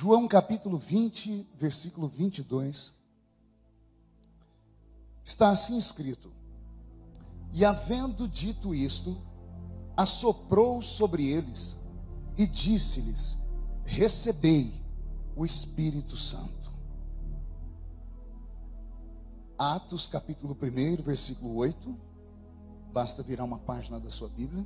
João capítulo 20, versículo 22. Está assim escrito: E havendo dito isto, assoprou sobre eles e disse-lhes: Recebei o Espírito Santo. Atos capítulo 1, versículo 8. Basta virar uma página da sua Bíblia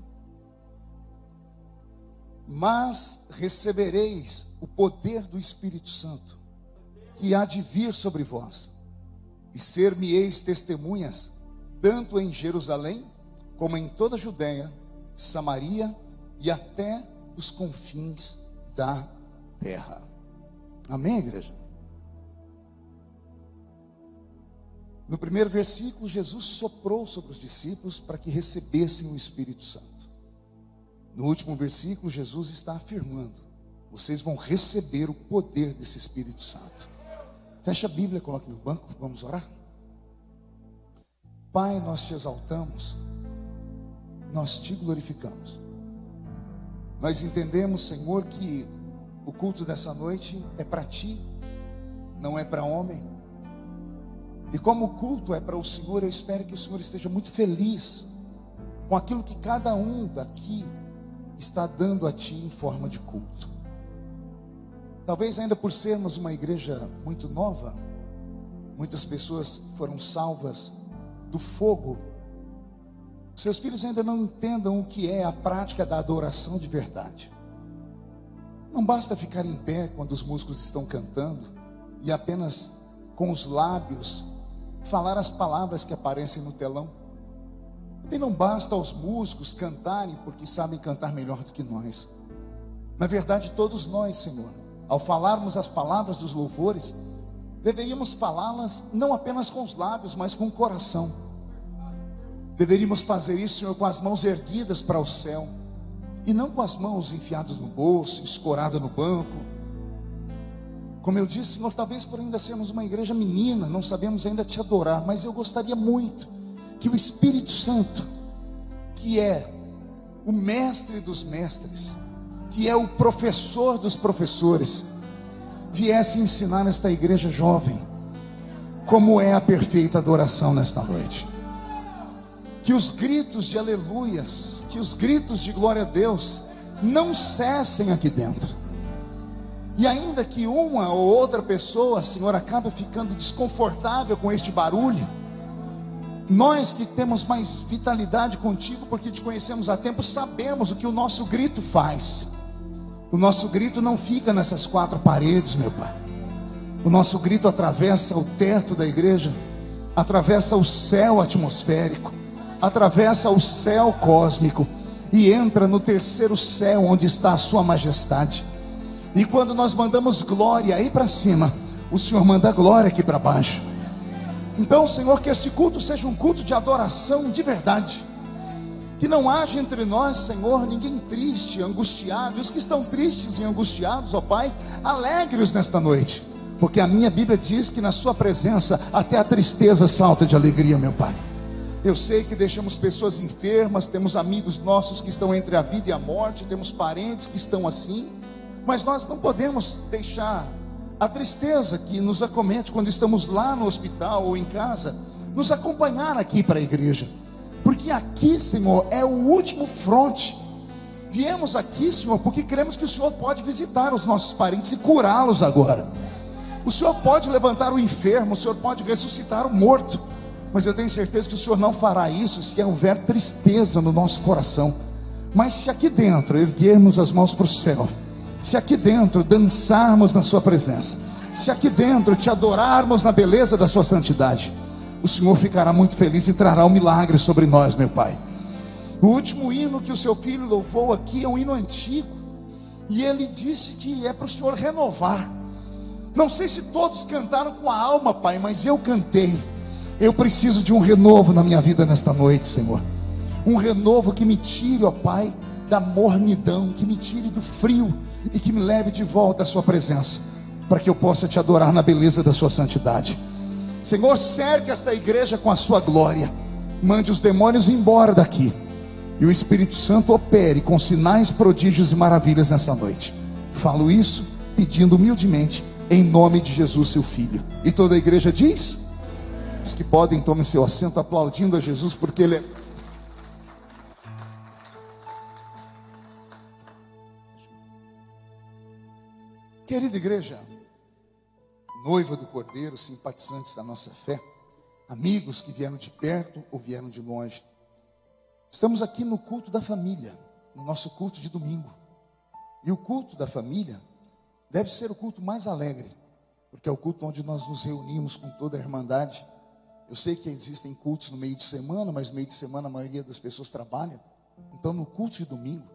mas recebereis o poder do Espírito Santo, que há de vir sobre vós, e ser-me-eis testemunhas, tanto em Jerusalém, como em toda a Judéia, Samaria e até os confins da terra. Amém, igreja? No primeiro versículo, Jesus soprou sobre os discípulos para que recebessem o Espírito Santo. No último versículo, Jesus está afirmando: vocês vão receber o poder desse Espírito Santo. Fecha a Bíblia, coloque no banco, vamos orar. Pai, nós te exaltamos, nós te glorificamos. Nós entendemos, Senhor, que o culto dessa noite é para ti, não é para homem. E como o culto é para o Senhor, eu espero que o Senhor esteja muito feliz com aquilo que cada um daqui está dando a Ti em forma de culto. Talvez ainda por sermos uma igreja muito nova, muitas pessoas foram salvas do fogo. Seus filhos ainda não entendam o que é a prática da adoração de verdade. Não basta ficar em pé quando os músicos estão cantando e apenas com os lábios falar as palavras que aparecem no telão. E não basta aos músicos cantarem porque sabem cantar melhor do que nós. Na verdade, todos nós, Senhor, ao falarmos as palavras dos louvores, deveríamos falá-las não apenas com os lábios, mas com o coração. Deveríamos fazer isso, Senhor, com as mãos erguidas para o céu e não com as mãos enfiadas no bolso, escoradas no banco. Como eu disse, Senhor, talvez por ainda sermos uma igreja menina, não sabemos ainda te adorar, mas eu gostaria muito que o Espírito Santo, que é o mestre dos mestres, que é o professor dos professores, viesse ensinar nesta igreja jovem como é a perfeita adoração nesta noite. Que os gritos de aleluias, que os gritos de glória a Deus não cessem aqui dentro. E ainda que uma ou outra pessoa, Senhor, acabe ficando desconfortável com este barulho, nós que temos mais vitalidade contigo, porque te conhecemos há tempo, sabemos o que o nosso grito faz. O nosso grito não fica nessas quatro paredes, meu Pai. O nosso grito atravessa o teto da igreja, atravessa o céu atmosférico, atravessa o céu cósmico e entra no terceiro céu onde está a Sua majestade. E quando nós mandamos glória aí para cima, o Senhor manda glória aqui para baixo. Então, Senhor, que este culto seja um culto de adoração de verdade. Que não haja entre nós, Senhor, ninguém triste, angustiado. Os que estão tristes e angustiados, ó Pai, alegre-os nesta noite. Porque a minha Bíblia diz que na Sua presença até a tristeza salta de alegria, meu Pai. Eu sei que deixamos pessoas enfermas, temos amigos nossos que estão entre a vida e a morte, temos parentes que estão assim, mas nós não podemos deixar a tristeza que nos acomete quando estamos lá no hospital ou em casa, nos acompanhar aqui para a igreja, porque aqui, Senhor, é o último fronte. Viemos aqui, Senhor, porque cremos que o Senhor pode visitar os nossos parentes e curá-los agora. O Senhor pode levantar o enfermo, o Senhor pode ressuscitar o morto, mas eu tenho certeza que o Senhor não fará isso se houver tristeza no nosso coração. Mas se aqui dentro erguermos as mãos para o céu, se aqui dentro dançarmos na Sua presença, se aqui dentro te adorarmos na beleza da Sua santidade, o Senhor ficará muito feliz e trará um milagre sobre nós, meu Pai. O último hino que o seu filho louvou aqui é um hino antigo, e ele disse que é para o Senhor renovar. Não sei se todos cantaram com a alma, Pai, mas eu cantei. Eu preciso de um renovo na minha vida nesta noite, Senhor. Um renovo que me tire, ó Pai, da mornidão, que me tire do frio e que me leve de volta à Sua presença, para que eu possa te adorar na beleza da Sua santidade. Senhor, cerque esta igreja com a Sua glória, mande os demônios embora daqui, e o Espírito Santo opere com sinais, prodígios e maravilhas nessa noite. Falo isso pedindo humildemente, em nome de Jesus, seu Filho. E toda a igreja diz: os que podem, tomem seu assento aplaudindo a Jesus, porque Ele é. Querida igreja, noiva do Cordeiro, simpatizantes da nossa fé, amigos que vieram de perto ou vieram de longe, estamos aqui no culto da família, no nosso culto de domingo. E o culto da família deve ser o culto mais alegre, porque é o culto onde nós nos reunimos com toda a irmandade. Eu sei que existem cultos no meio de semana, mas no meio de semana a maioria das pessoas trabalha. Então, no culto de domingo,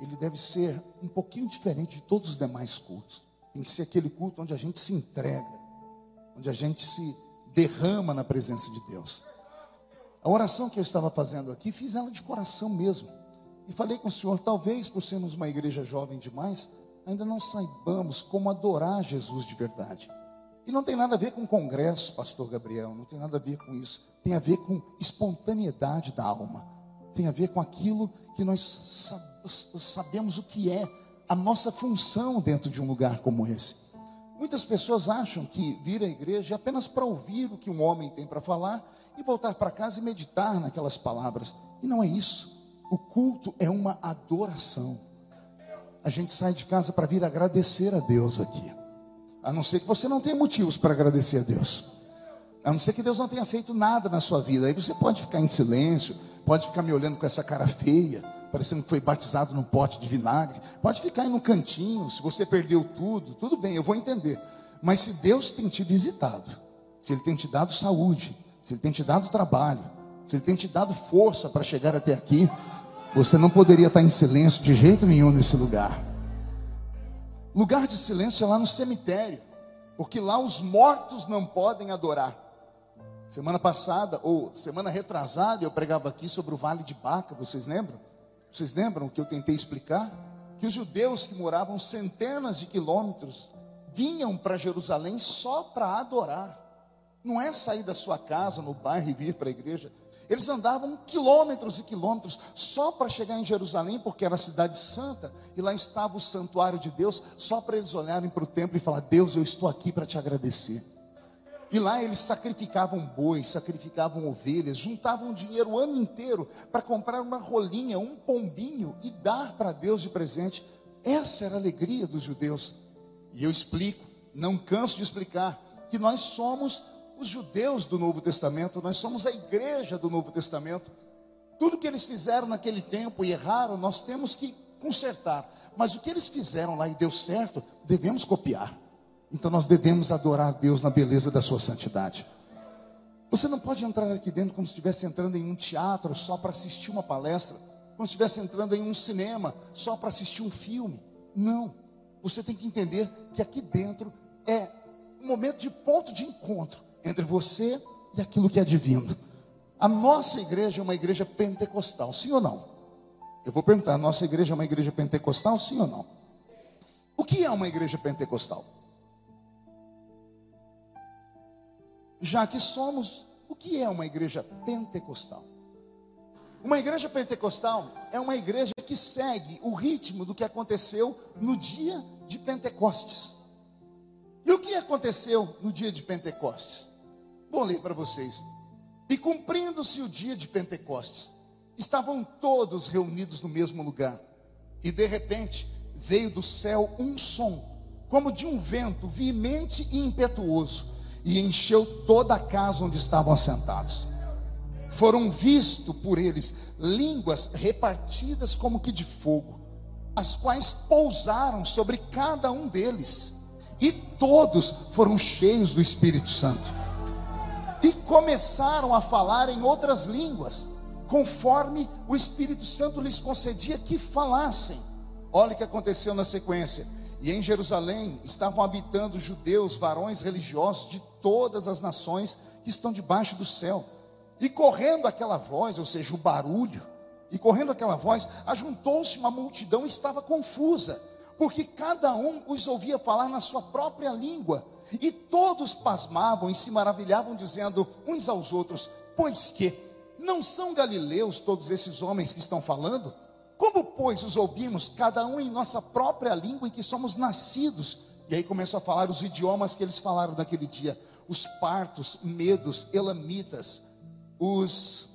ele deve ser um pouquinho diferente de todos os demais cultos. Tem que ser aquele culto onde a gente se entrega, onde a gente se derrama na presença de Deus. A oração que eu estava fazendo aqui, fiz ela de coração mesmo. E falei com o Senhor, talvez por sermos uma igreja jovem demais, ainda não saibamos como adorar Jesus de verdade. E não tem nada a ver com congresso, pastor Gabriel, não tem nada a ver com isso. Tem a ver com espontaneidade da alma. Tem a ver com aquilo que nós sabemos o que é a nossa função dentro de um lugar como esse. Muitas pessoas acham que vir à igreja é apenas para ouvir o que um homem tem para falar e voltar para casa e meditar naquelas palavras. E não é isso. O culto é uma adoração. A gente sai de casa para vir agradecer a Deus aqui. A não ser que você não tenha motivos para agradecer a Deus. A não ser que Deus não tenha feito nada na sua vida. Aí você pode ficar em silêncio, pode ficar me olhando com essa cara feia, parecendo que foi batizado num pote de vinagre. Pode ficar aí no cantinho, se você perdeu tudo, tudo bem, eu vou entender. Mas se Deus tem te visitado, se Ele tem te dado saúde, se Ele tem te dado trabalho, se Ele tem te dado força para chegar até aqui, você não poderia estar em silêncio de jeito nenhum nesse lugar. Lugar de silêncio é lá no cemitério, porque lá os mortos não podem adorar. Semana passada, ou semana retrasada, eu pregava aqui sobre o Vale de Baca, vocês lembram? Vocês lembram que eu tentei explicar? Que os judeus que moravam centenas de quilômetros vinham para Jerusalém só para adorar. Não é sair da sua casa, no bairro e vir para a igreja. Eles andavam quilômetros e quilômetros só para chegar em Jerusalém, porque era a cidade santa, e lá estava o santuário de Deus, só para eles olharem para o templo e falar: Deus, eu estou aqui para te agradecer. E lá eles sacrificavam bois, sacrificavam ovelhas, juntavam dinheiro o ano inteiro para comprar uma rolinha, um pombinho e dar para Deus de presente. Essa era a alegria dos judeus. E eu explico, não canso de explicar, que nós somos os judeus do Novo Testamento, nós somos a igreja do Novo Testamento. Tudo que eles fizeram naquele tempo e erraram, nós temos que consertar. Mas o que eles fizeram lá e deu certo, devemos copiar. Então nós devemos adorar Deus na beleza da sua santidade. Você não pode entrar aqui dentro como se estivesse entrando em um teatro só para assistir uma palestra, como se estivesse entrando em um cinema só para assistir um filme. Não. Você tem que entender que aqui dentro é um momento de ponto de encontro entre você e aquilo que é divino. A nossa igreja é uma igreja pentecostal, sim ou não? Eu vou perguntar: a nossa igreja é uma igreja pentecostal, sim ou não? O que é uma igreja pentecostal? Já que somos, o que é uma igreja pentecostal? Uma igreja pentecostal é uma igreja que segue o ritmo do que aconteceu no dia de Pentecostes. E o que aconteceu no dia de Pentecostes? Vou ler para vocês. E cumprindo-se o dia de Pentecostes, estavam todos reunidos no mesmo lugar. E de repente veio do céu um som, como de um vento veemente e impetuoso, e encheu toda a casa onde estavam assentados. Foram vistos por eles línguas repartidas como que de fogo, as quais pousaram sobre cada um deles e todos foram cheios do Espírito Santo. E começaram a falar em outras línguas, conforme o Espírito Santo lhes concedia que falassem. Olha o que aconteceu na sequência. E em Jerusalém estavam habitando judeus, varões religiosos de todas as nações que estão debaixo do céu. E correndo aquela voz, ou seja, o barulho, e correndo aquela voz, ajuntou-se uma multidão e estava confusa porque cada um os ouvia falar na sua própria língua, e todos pasmavam e se maravilhavam, dizendo uns aos outros: Pois que não são galileus todos esses homens que estão falando? Como, pois, os ouvimos, cada um em nossa própria língua em que somos nascidos? E aí começou a falar os idiomas que eles falaram naquele dia: os partos, medos, elamitas, os,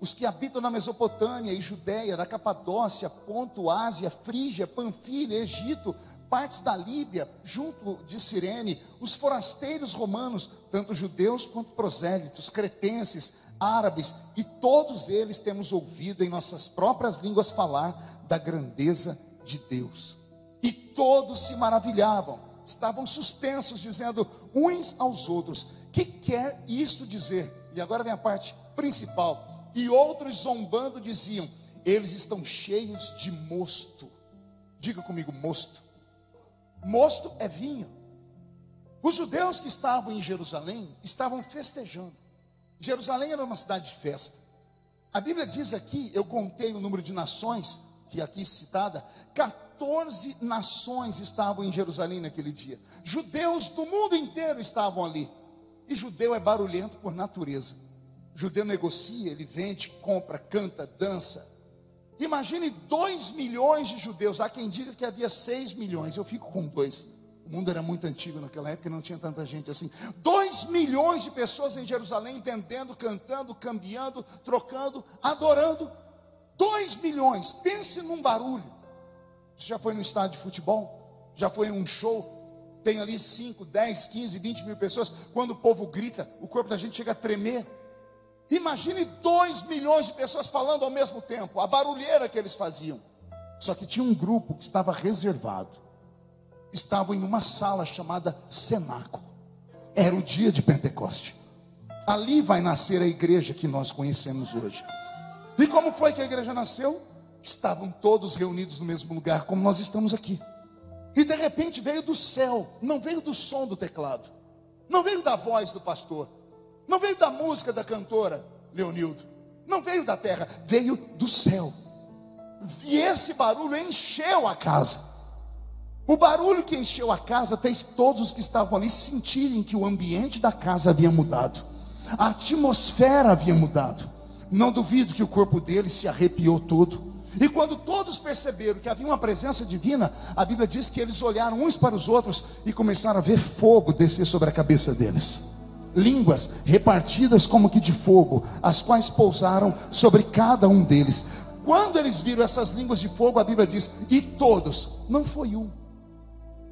os que habitam na Mesopotâmia e Judéia, na Capadócia, Ponto, Ásia, Frígia, Panfilha, Egito, partes da Líbia, junto de Cirene, os forasteiros romanos, tanto judeus quanto prosélitos, cretenses, árabes, e todos eles temos ouvido em nossas próprias línguas falar da grandeza de Deus. E todos se maravilhavam, estavam suspensos, dizendo uns aos outros: Que quer isto dizer? E agora vem a parte principal. E outros zombando diziam: Eles estão cheios de mosto. Diga comigo, mosto. Mosto é vinho. Os judeus que estavam em Jerusalém estavam festejando. Jerusalém era uma cidade de festa. A Bíblia diz aqui, eu contei o número de nações, que aqui citada, 14 nações estavam em Jerusalém naquele dia. Judeus do mundo inteiro estavam ali. E judeu é barulhento por natureza. Judeu negocia, ele vende, compra, canta, dança. Imagine 2 milhões de judeus. Há quem diga que havia 6 milhões. Eu fico com dois. O mundo era muito antigo naquela época, não tinha tanta gente assim. 2 milhões de pessoas em Jerusalém vendendo, cantando, cambiando, trocando, adorando. 2 milhões. Pense num barulho. Você já foi no estádio de futebol? Já foi em um show? Tem ali 5, 10, 15, 20 mil pessoas. Quando o povo grita, o corpo da gente chega a tremer. Imagine 2 milhões de pessoas falando ao mesmo tempo, a barulheira que eles faziam. Só que tinha um grupo que estava reservado. Estavam em uma sala chamada cenáculo. Era o dia de Pentecoste. Ali vai nascer a igreja que nós conhecemos hoje. E como foi que a igreja nasceu? Estavam todos reunidos no mesmo lugar, como nós estamos aqui. E de repente veio do céu, não veio do som do teclado, não veio da voz do pastor, não veio da música da cantora Leonildo, não veio da terra, veio do céu. E esse barulho encheu a casa. O barulho que encheu a casa fez todos os que estavam ali sentirem que o ambiente da casa havia mudado, a atmosfera havia mudado. Não duvido que o corpo dele se arrepiou todo. E quando todos perceberam que havia uma presença divina, a Bíblia diz que eles olharam uns para os outros e começaram a ver fogo descer sobre a cabeça deles línguas repartidas como que de fogo, as quais pousaram sobre cada um deles. Quando eles viram essas línguas de fogo, a Bíblia diz: e todos, não foi um.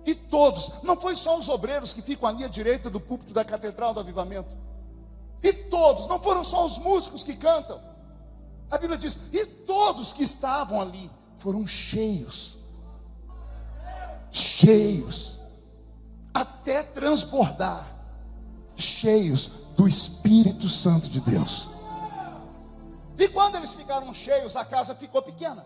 E todos, não foi só os obreiros que ficam ali à direita do púlpito da Catedral do Avivamento. E todos, não foram só os músicos que cantam. A Bíblia diz: e todos que estavam ali foram cheios. Cheios. Até transbordar cheios do Espírito Santo de Deus. E quando eles ficaram cheios, a casa ficou pequena.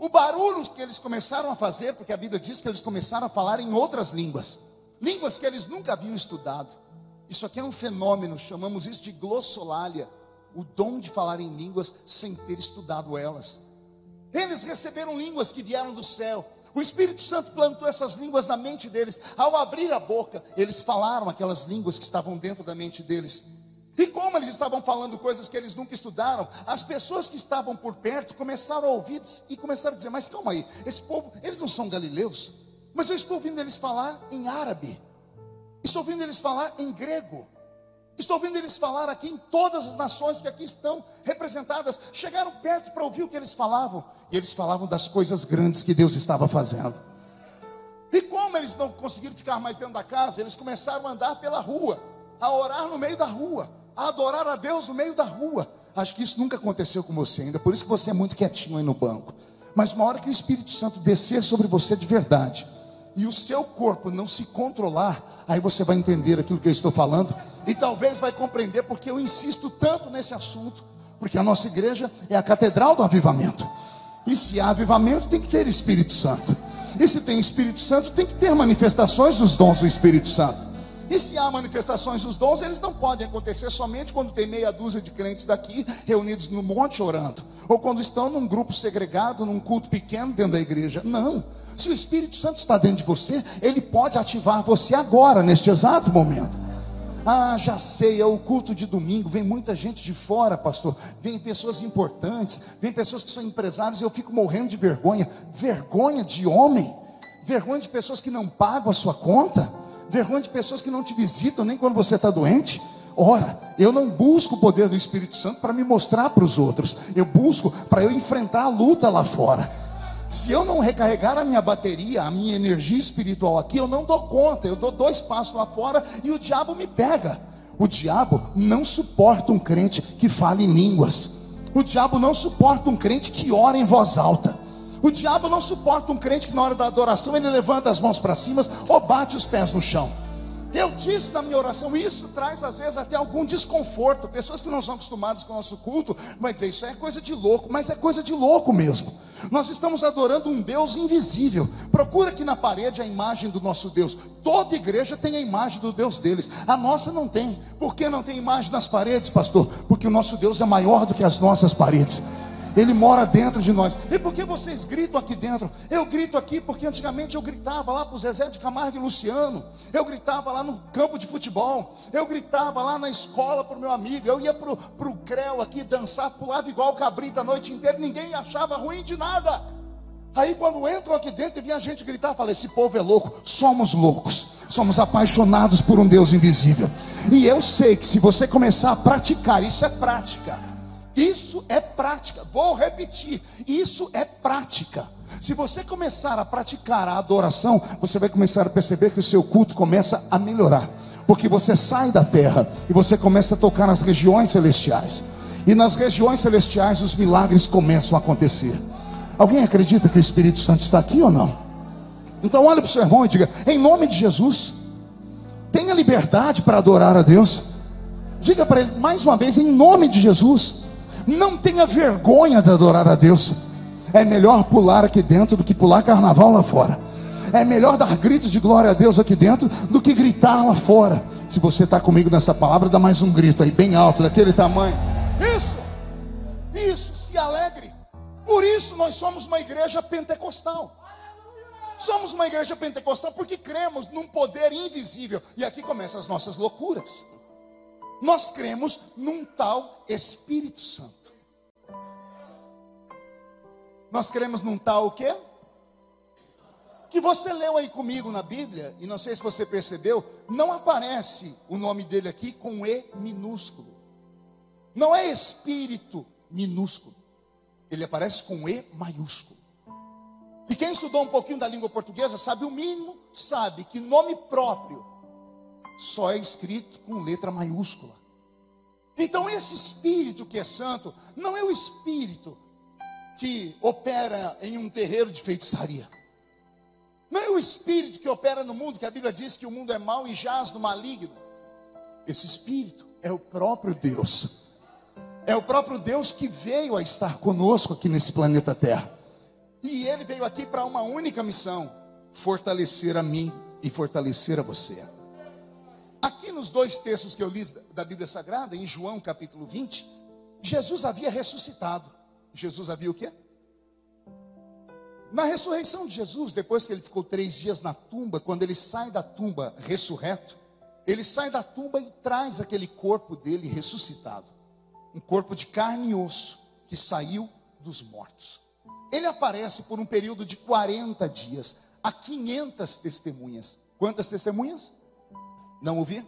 O barulho que eles começaram a fazer, porque a Bíblia diz que eles começaram a falar em outras línguas, línguas que eles nunca haviam estudado. Isso aqui é um fenômeno, chamamos isso de glossolalia, o dom de falar em línguas sem ter estudado elas. Eles receberam línguas que vieram do céu, o Espírito Santo plantou essas línguas na mente deles. Ao abrir a boca, eles falaram aquelas línguas que estavam dentro da mente deles. E como eles estavam falando coisas que eles nunca estudaram, as pessoas que estavam por perto começaram a ouvir e começaram a dizer: Mas calma aí, esse povo, eles não são galileus, mas eu estou ouvindo eles falar em árabe, estou ouvindo eles falar em grego. Estou ouvindo eles falar aqui em todas as nações que aqui estão representadas. Chegaram perto para ouvir o que eles falavam. E eles falavam das coisas grandes que Deus estava fazendo. E como eles não conseguiram ficar mais dentro da casa, eles começaram a andar pela rua, a orar no meio da rua, a adorar a Deus no meio da rua. Acho que isso nunca aconteceu com você ainda, por isso que você é muito quietinho aí no banco. Mas uma hora que o Espírito Santo descer sobre você de verdade, e o seu corpo não se controlar, aí você vai entender aquilo que eu estou falando e talvez vai compreender porque eu insisto tanto nesse assunto, porque a nossa igreja é a catedral do avivamento. E se há avivamento, tem que ter Espírito Santo. E se tem Espírito Santo, tem que ter manifestações dos dons do Espírito Santo. E se há manifestações dos dons, eles não podem acontecer somente quando tem meia dúzia de crentes daqui reunidos no monte orando, ou quando estão num grupo segregado, num culto pequeno dentro da igreja. Não. Se o Espírito Santo está dentro de você, ele pode ativar você agora, neste exato momento. Ah, já sei, é o culto de domingo. Vem muita gente de fora, pastor. Vem pessoas importantes, vem pessoas que são empresários. E eu fico morrendo de vergonha. Vergonha de homem, vergonha de pessoas que não pagam a sua conta, vergonha de pessoas que não te visitam nem quando você está doente. Ora, eu não busco o poder do Espírito Santo para me mostrar para os outros, eu busco para eu enfrentar a luta lá fora. Se eu não recarregar a minha bateria, a minha energia espiritual aqui, eu não dou conta. Eu dou dois passos lá fora e o diabo me pega. O diabo não suporta um crente que fale em línguas. O diabo não suporta um crente que ora em voz alta. O diabo não suporta um crente que na hora da adoração ele levanta as mãos para cima ou bate os pés no chão. Eu disse na minha oração, isso traz às vezes até algum desconforto. Pessoas que não são acostumadas com o nosso culto vai dizer isso é coisa de louco, mas é coisa de louco mesmo. Nós estamos adorando um Deus invisível. Procura aqui na parede a imagem do nosso Deus. Toda igreja tem a imagem do Deus deles. A nossa não tem. Por que não tem imagem nas paredes, pastor? Porque o nosso Deus é maior do que as nossas paredes. Ele mora dentro de nós. E por que vocês gritam aqui dentro? Eu grito aqui porque antigamente eu gritava lá para o Zezé de Camargo e Luciano. Eu gritava lá no campo de futebol. Eu gritava lá na escola para o meu amigo. Eu ia para o Creu aqui dançar, pulava igual cabrita a noite inteira. Ninguém achava ruim de nada. Aí quando entram aqui dentro e vi a gente gritar, falei: esse povo é louco. Somos loucos. Somos apaixonados por um Deus invisível. E eu sei que se você começar a praticar, isso é prática isso é prática. Vou repetir. Isso é prática. Se você começar a praticar a adoração, você vai começar a perceber que o seu culto começa a melhorar. Porque você sai da terra e você começa a tocar nas regiões celestiais. E nas regiões celestiais os milagres começam a acontecer. Alguém acredita que o Espírito Santo está aqui ou não? Então olhe para o seu irmão e diga: em nome de Jesus, tenha liberdade para adorar a Deus. Diga para ele mais uma vez, em nome de Jesus, não tenha vergonha de adorar a Deus. É melhor pular aqui dentro do que pular carnaval lá fora. É melhor dar gritos de glória a Deus aqui dentro do que gritar lá fora. Se você está comigo nessa palavra, dá mais um grito aí, bem alto, daquele tamanho. Isso, isso, se alegre. Por isso nós somos uma igreja pentecostal. Somos uma igreja pentecostal porque cremos num poder invisível. E aqui começam as nossas loucuras. Nós cremos num tal Espírito Santo. Nós cremos num tal o quê? Que você leu aí comigo na Bíblia, e não sei se você percebeu, não aparece o nome dele aqui com E minúsculo. Não é Espírito minúsculo. Ele aparece com E maiúsculo. E quem estudou um pouquinho da língua portuguesa sabe o mínimo, sabe que nome próprio só é escrito com letra maiúscula. Então, esse espírito que é santo, não é o espírito que opera em um terreiro de feitiçaria. Não é o espírito que opera no mundo, que a Bíblia diz que o mundo é mau e jaz no maligno. Esse espírito é o próprio Deus. É o próprio Deus que veio a estar conosco aqui nesse planeta Terra. E ele veio aqui para uma única missão: fortalecer a mim e fortalecer a você. Aqui nos dois textos que eu li da Bíblia Sagrada, em João capítulo 20, Jesus havia ressuscitado. Jesus havia o quê? Na ressurreição de Jesus, depois que ele ficou três dias na tumba, quando ele sai da tumba ressurreto, ele sai da tumba e traz aquele corpo dele ressuscitado. Um corpo de carne e osso que saiu dos mortos. Ele aparece por um período de 40 dias a 500 testemunhas. Quantas testemunhas? Não ouvi?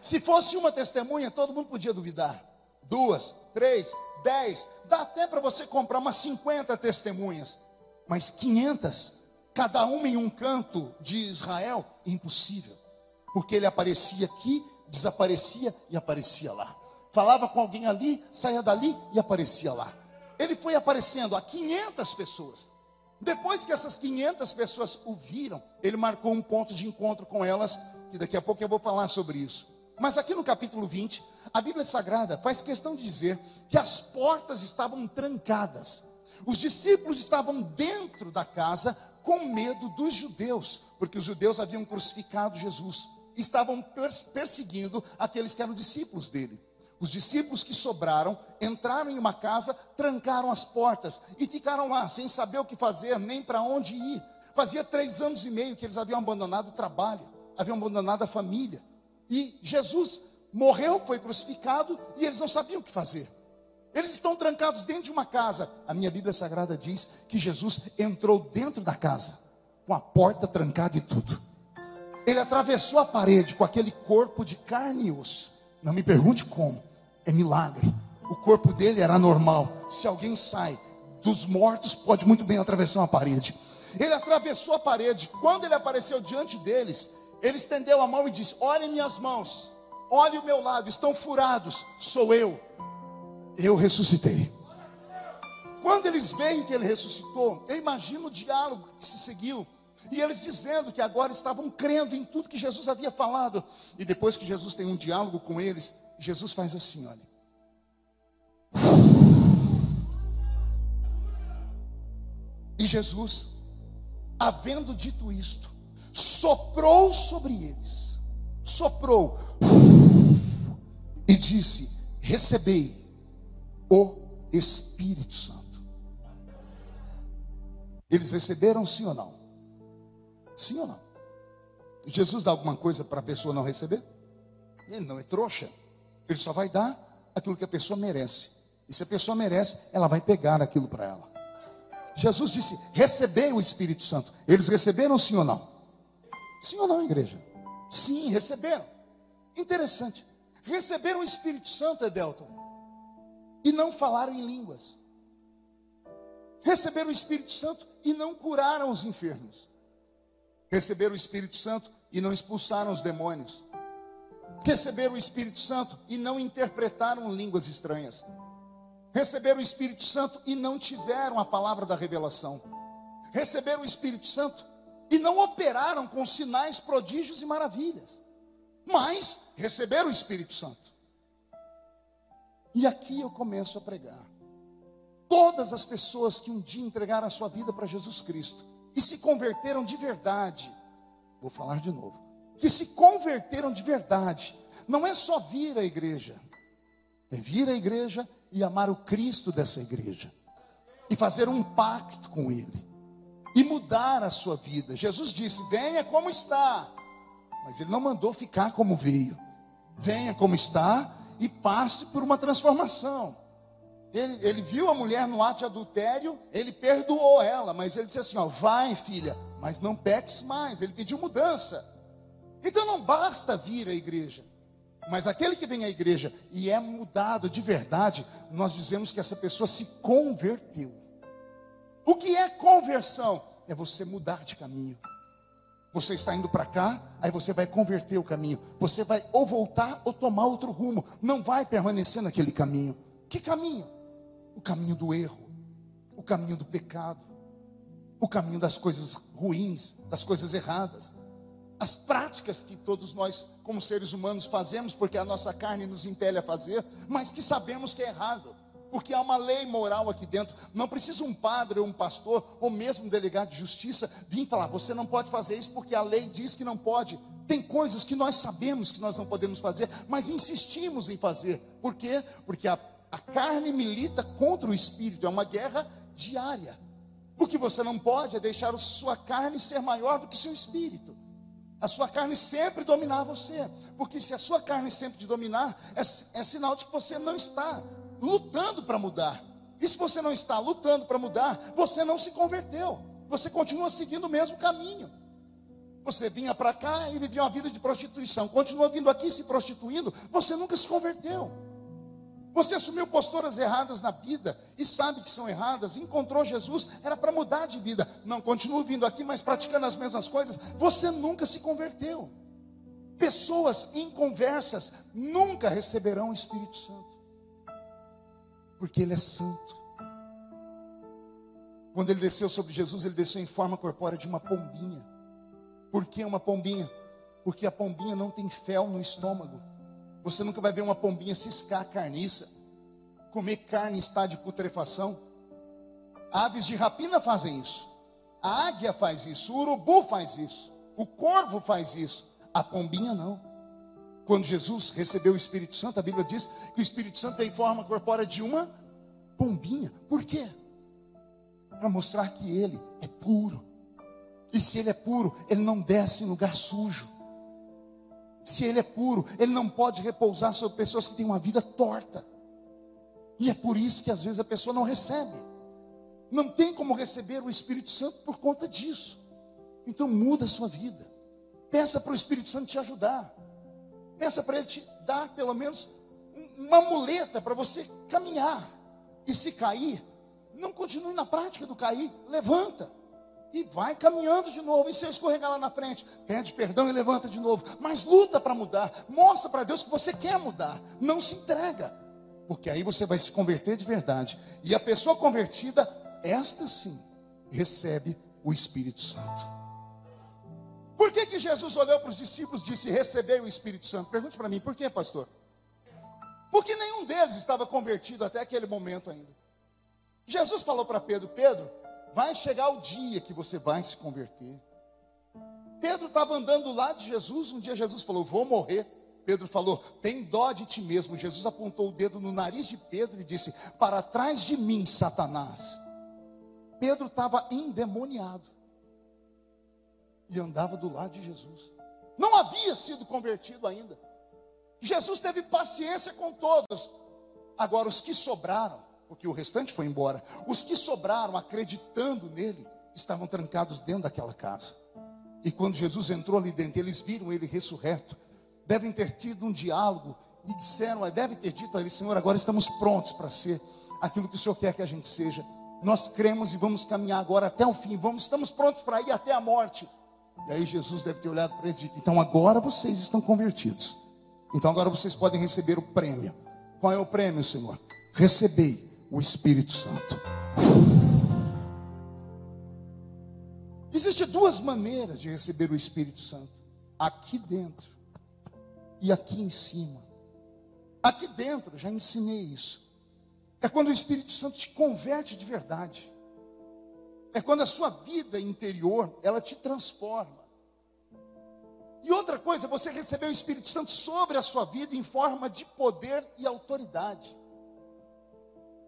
Se fosse uma testemunha, todo mundo podia duvidar. Duas, três, dez, dá até para você comprar umas 50 testemunhas. Mas 500, cada uma em um canto de Israel, impossível. Porque ele aparecia aqui, desaparecia e aparecia lá. Falava com alguém ali, saía dali e aparecia lá. Ele foi aparecendo a 500 pessoas. Depois que essas 500 pessoas o viram, ele marcou um ponto de encontro com elas que daqui a pouco eu vou falar sobre isso. Mas aqui no capítulo 20, a Bíblia Sagrada faz questão de dizer que as portas estavam trancadas. Os discípulos estavam dentro da casa com medo dos judeus, porque os judeus haviam crucificado Jesus. Estavam perseguindo aqueles que eram discípulos dele. Os discípulos que sobraram entraram em uma casa, trancaram as portas e ficaram lá sem saber o que fazer, nem para onde ir. Fazia três anos e meio que eles haviam abandonado o trabalho haviam abandonado a família. E Jesus morreu, foi crucificado e eles não sabiam o que fazer. Eles estão trancados dentro de uma casa. A minha Bíblia Sagrada diz que Jesus entrou dentro da casa, com a porta trancada e tudo. Ele atravessou a parede com aquele corpo de carne e osso. Não me pergunte como, é milagre. O corpo dele era normal. Se alguém sai dos mortos, pode muito bem atravessar uma parede. Ele atravessou a parede. Quando ele apareceu diante deles, ele estendeu a mão e disse: Olhem minhas mãos, olhe o meu lado, estão furados, sou eu eu ressuscitei. Quando eles veem que ele ressuscitou, eu imagino o diálogo que se seguiu. E eles dizendo que agora estavam crendo em tudo que Jesus havia falado. E depois que Jesus tem um diálogo com eles, Jesus faz assim: olha. E Jesus, havendo dito isto, soprou sobre eles, soprou e disse: Recebei o Espírito Santo. Eles receberam sim ou não? Sim ou não? Jesus dá alguma coisa para a pessoa não receber? Ele não é trouxa. Ele só vai dar aquilo que a pessoa merece. E se a pessoa merece, ela vai pegar aquilo para ela. Jesus disse: recebei o Espírito Santo. Eles receberam sim ou não? Sim ou não, igreja? Sim, receberam. Interessante. Receberam o Espírito Santo, Edelton e não falaram em línguas. Receberam o Espírito Santo e não curaram os enfermos. Receberam o Espírito Santo e não expulsaram os demônios. Receberam o Espírito Santo e não interpretaram línguas estranhas. Receberam o Espírito Santo e não tiveram a palavra da revelação. Receberam o Espírito Santo e não operaram com sinais, prodígios e maravilhas. Mas receberam o Espírito Santo. E aqui eu começo a pregar. Todas as pessoas que um dia entregaram a sua vida para Jesus Cristo e se converteram de verdade, vou falar de novo, que se converteram de verdade, não é só vir à igreja, é vir à igreja e amar o Cristo dessa igreja, e fazer um pacto com Ele, e mudar a sua vida. Jesus disse: venha como está, mas Ele não mandou ficar como veio, venha como está e passe por uma transformação. Ele, ele, viu a mulher no ato de adultério, ele perdoou ela, mas ele disse assim: ó, vai filha, mas não peques mais. Ele pediu mudança. Então não basta vir à igreja, mas aquele que vem à igreja e é mudado de verdade, nós dizemos que essa pessoa se converteu. O que é conversão? É você mudar de caminho. Você está indo para cá, aí você vai converter o caminho. Você vai ou voltar ou tomar outro rumo. Não vai permanecer naquele caminho. Que caminho? O caminho do erro, o caminho do pecado, o caminho das coisas ruins, das coisas erradas. As práticas que todos nós, como seres humanos, fazemos, porque a nossa carne nos impele a fazer, mas que sabemos que é errado porque há uma lei moral aqui dentro. Não precisa um padre ou um pastor ou mesmo um delegado de justiça vir falar: você não pode fazer isso porque a lei diz que não pode. Tem coisas que nós sabemos que nós não podemos fazer, mas insistimos em fazer. Por quê? Porque a, a carne milita contra o espírito, é uma guerra diária. O que você não pode é deixar a sua carne ser maior do que seu espírito. A sua carne sempre dominar você. Porque se a sua carne sempre te dominar, é, é sinal de que você não está lutando para mudar. E se você não está lutando para mudar, você não se converteu. Você continua seguindo o mesmo caminho. Você vinha para cá e vivia uma vida de prostituição. Continua vindo aqui se prostituindo. Você nunca se converteu. Você assumiu posturas erradas na vida e sabe que são erradas. Encontrou Jesus, era para mudar de vida. Não, continua vindo aqui, mas praticando as mesmas coisas. Você nunca se converteu. Pessoas inconversas nunca receberão o Espírito Santo porque Ele é santo. Quando ele desceu sobre Jesus, ele desceu em forma corpórea de uma pombinha. Por que uma pombinha? Porque a pombinha não tem fel no estômago. Você nunca vai ver uma pombinha ciscar carniça, comer carne estado de putrefação. Aves de rapina fazem isso. A águia faz isso, o urubu faz isso, o corvo faz isso. A pombinha não. Quando Jesus recebeu o Espírito Santo, a Bíblia diz que o Espírito Santo veio em forma corpórea de uma pombinha. Por quê? Para mostrar que ele é puro. E se ele é puro, ele não desce em lugar sujo. Se ele é puro, ele não pode repousar sobre pessoas que têm uma vida torta. E é por isso que às vezes a pessoa não recebe. Não tem como receber o Espírito Santo por conta disso. Então muda a sua vida. Peça para o Espírito Santo te ajudar. Peça para ele te dar pelo menos uma muleta para você caminhar. E se cair, não continue na prática do cair, levanta e vai caminhando de novo. E se escorregar lá na frente, pede perdão e levanta de novo. Mas luta para mudar. Mostra para Deus que você quer mudar. Não se entrega. Porque aí você vai se converter de verdade. E a pessoa convertida, esta sim, recebe o Espírito Santo. Por que, que Jesus olhou para os discípulos e disse: Recebei o Espírito Santo? Pergunte para mim, por que, pastor? Porque nenhum deles estava convertido até aquele momento ainda. Jesus falou para Pedro: Pedro, vai chegar o dia que você vai se converter. Pedro estava andando do lado de Jesus, um dia Jesus falou: Vou morrer. Pedro falou: Tem dó de ti mesmo. Jesus apontou o dedo no nariz de Pedro e disse: Para trás de mim, Satanás. Pedro estava endemoniado e andava do lado de Jesus. Não havia sido convertido ainda. Jesus teve paciência com todos. Agora, os que sobraram, porque o restante foi embora. Os que sobraram, acreditando nele, estavam trancados dentro daquela casa. E quando Jesus entrou ali dentro, eles viram ele ressurreto. Devem ter tido um diálogo e disseram, devem ter dito a ele: Senhor, agora estamos prontos para ser aquilo que o Senhor quer que a gente seja. Nós cremos e vamos caminhar agora até o fim. Vamos, estamos prontos para ir até a morte. E aí Jesus deve ter olhado para eles e dito: Então agora vocês estão convertidos. Então agora vocês podem receber o prêmio. Qual é o prêmio, Senhor? Recebei o Espírito Santo. Existem duas maneiras de receber o Espírito Santo: aqui dentro e aqui em cima. Aqui dentro, já ensinei isso. É quando o Espírito Santo te converte de verdade. É quando a sua vida interior, ela te transforma. E outra coisa, você recebeu o Espírito Santo sobre a sua vida em forma de poder e autoridade.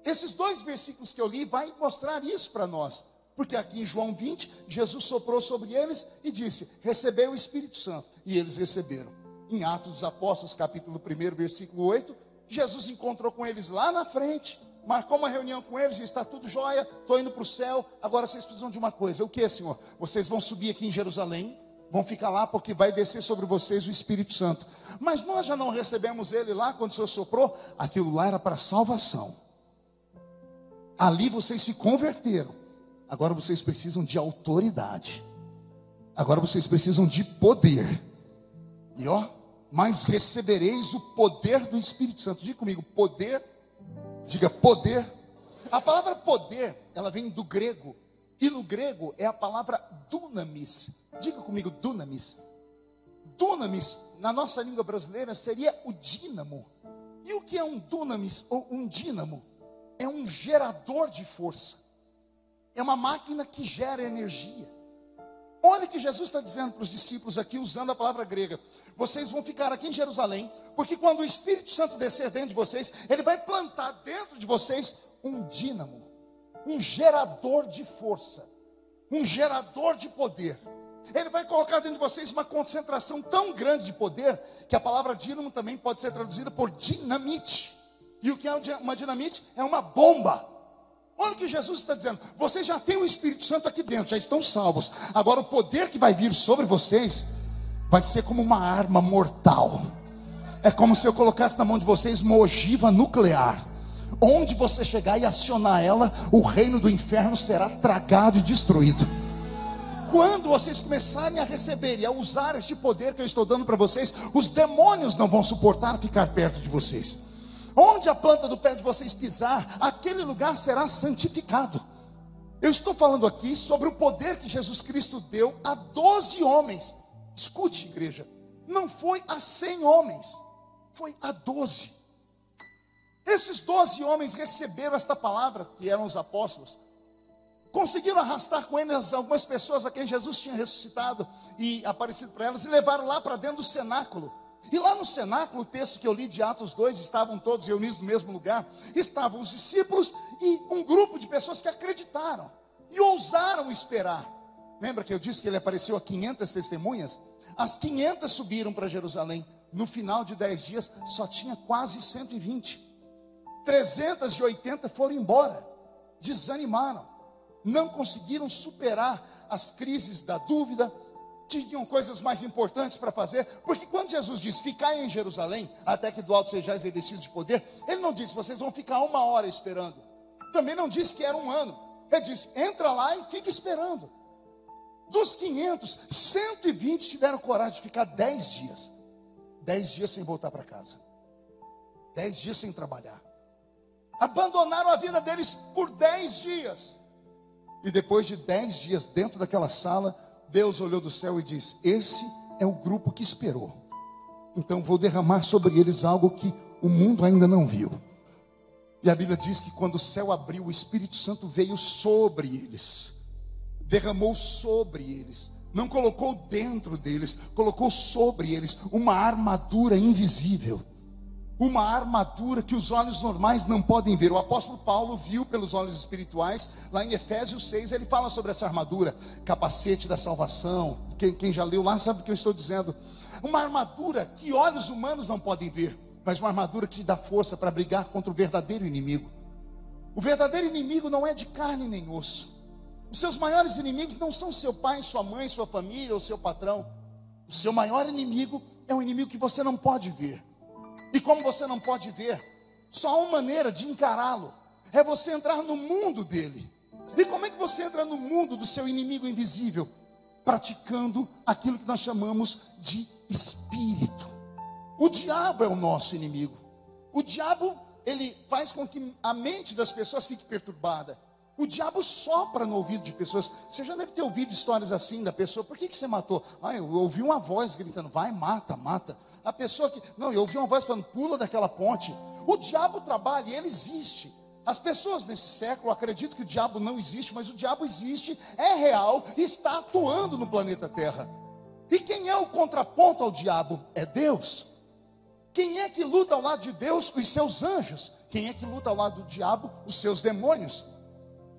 Esses dois versículos que eu li vai mostrar isso para nós. Porque aqui em João 20, Jesus soprou sobre eles e disse: Recebeu o Espírito Santo. E eles receberam. Em Atos dos Apóstolos, capítulo 1, versículo 8, Jesus encontrou com eles lá na frente, marcou uma reunião com eles, disse: Está tudo jóia, estou indo para o céu. Agora vocês precisam de uma coisa: O que, Senhor? Vocês vão subir aqui em Jerusalém, vão ficar lá porque vai descer sobre vocês o Espírito Santo. Mas nós já não recebemos ele lá quando o Senhor soprou. Aquilo lá era para salvação. Ali vocês se converteram. Agora vocês precisam de autoridade. Agora vocês precisam de poder. E ó, mas recebereis o poder do Espírito Santo. Diga comigo, poder. Diga poder. A palavra poder, ela vem do grego. E no grego é a palavra dunamis. Diga comigo, dunamis. Dunamis, na nossa língua brasileira, seria o dínamo. E o que é um dunamis ou um dínamo? é um gerador de força, é uma máquina que gera energia. Olha que Jesus está dizendo para os discípulos aqui, usando a palavra grega: vocês vão ficar aqui em Jerusalém, porque quando o Espírito Santo descer dentro de vocês, ele vai plantar dentro de vocês um dínamo, um gerador de força, um gerador de poder. Ele vai colocar dentro de vocês uma concentração tão grande de poder que a palavra dínamo também pode ser traduzida por dinamite. E o que é uma dinamite? É uma bomba. Olha o que Jesus está dizendo. Vocês já têm o Espírito Santo aqui dentro, já estão salvos. Agora o poder que vai vir sobre vocês vai ser como uma arma mortal. É como se eu colocasse na mão de vocês uma ogiva nuclear. Onde você chegar e acionar ela, o reino do inferno será tragado e destruído. Quando vocês começarem a receber e a usar este poder que eu estou dando para vocês, os demônios não vão suportar ficar perto de vocês. Onde a planta do pé de vocês pisar, aquele lugar será santificado. Eu estou falando aqui sobre o poder que Jesus Cristo deu a 12 homens. Escute, igreja, não foi a 100 homens, foi a 12. Esses 12 homens receberam esta palavra, que eram os apóstolos, conseguiram arrastar com eles algumas pessoas a quem Jesus tinha ressuscitado e aparecido para elas, e levaram lá para dentro do cenáculo. E lá no cenáculo, o texto que eu li de Atos 2, estavam todos reunidos no mesmo lugar. Estavam os discípulos e um grupo de pessoas que acreditaram e ousaram esperar. Lembra que eu disse que ele apareceu a 500 testemunhas? As 500 subiram para Jerusalém. No final de 10 dias, só tinha quase 120. 380 foram embora, desanimaram, não conseguiram superar as crises da dúvida, tinham coisas mais importantes para fazer, porque quando Jesus diz ficar em Jerusalém, até que do alto sejais revestidos de poder, ele não disse vocês vão ficar uma hora esperando, também não disse que era um ano, ele disse entra lá e fica esperando. Dos 500, 120 tiveram coragem de ficar 10 dias, 10 dias sem voltar para casa, 10 dias sem trabalhar, abandonaram a vida deles por 10 dias, e depois de 10 dias dentro daquela sala, Deus olhou do céu e disse: Esse é o grupo que esperou. Então vou derramar sobre eles algo que o mundo ainda não viu. E a Bíblia diz que quando o céu abriu, o Espírito Santo veio sobre eles, derramou sobre eles, não colocou dentro deles, colocou sobre eles uma armadura invisível uma armadura que os olhos normais não podem ver. O apóstolo Paulo viu pelos olhos espirituais, lá em Efésios 6, ele fala sobre essa armadura, capacete da salvação. Quem, quem já leu lá sabe o que eu estou dizendo. Uma armadura que olhos humanos não podem ver, mas uma armadura que te dá força para brigar contra o verdadeiro inimigo. O verdadeiro inimigo não é de carne nem osso. Os seus maiores inimigos não são seu pai, sua mãe, sua família ou seu patrão. O seu maior inimigo é um inimigo que você não pode ver e como você não pode ver, só uma maneira de encará-lo é você entrar no mundo dele. E como é que você entra no mundo do seu inimigo invisível? Praticando aquilo que nós chamamos de espírito. O diabo é o nosso inimigo. O diabo, ele faz com que a mente das pessoas fique perturbada. O diabo sopra no ouvido de pessoas. Você já deve ter ouvido histórias assim da pessoa. Por que, que você matou? Ah, eu ouvi uma voz gritando, vai, mata, mata. A pessoa que. Não, eu ouvi uma voz falando, pula daquela ponte. O diabo trabalha e ele existe. As pessoas nesse século acreditam que o diabo não existe, mas o diabo existe, é real e está atuando no planeta Terra. E quem é o contraponto ao diabo? É Deus. Quem é que luta ao lado de Deus? Os seus anjos. Quem é que luta ao lado do diabo? Os seus demônios.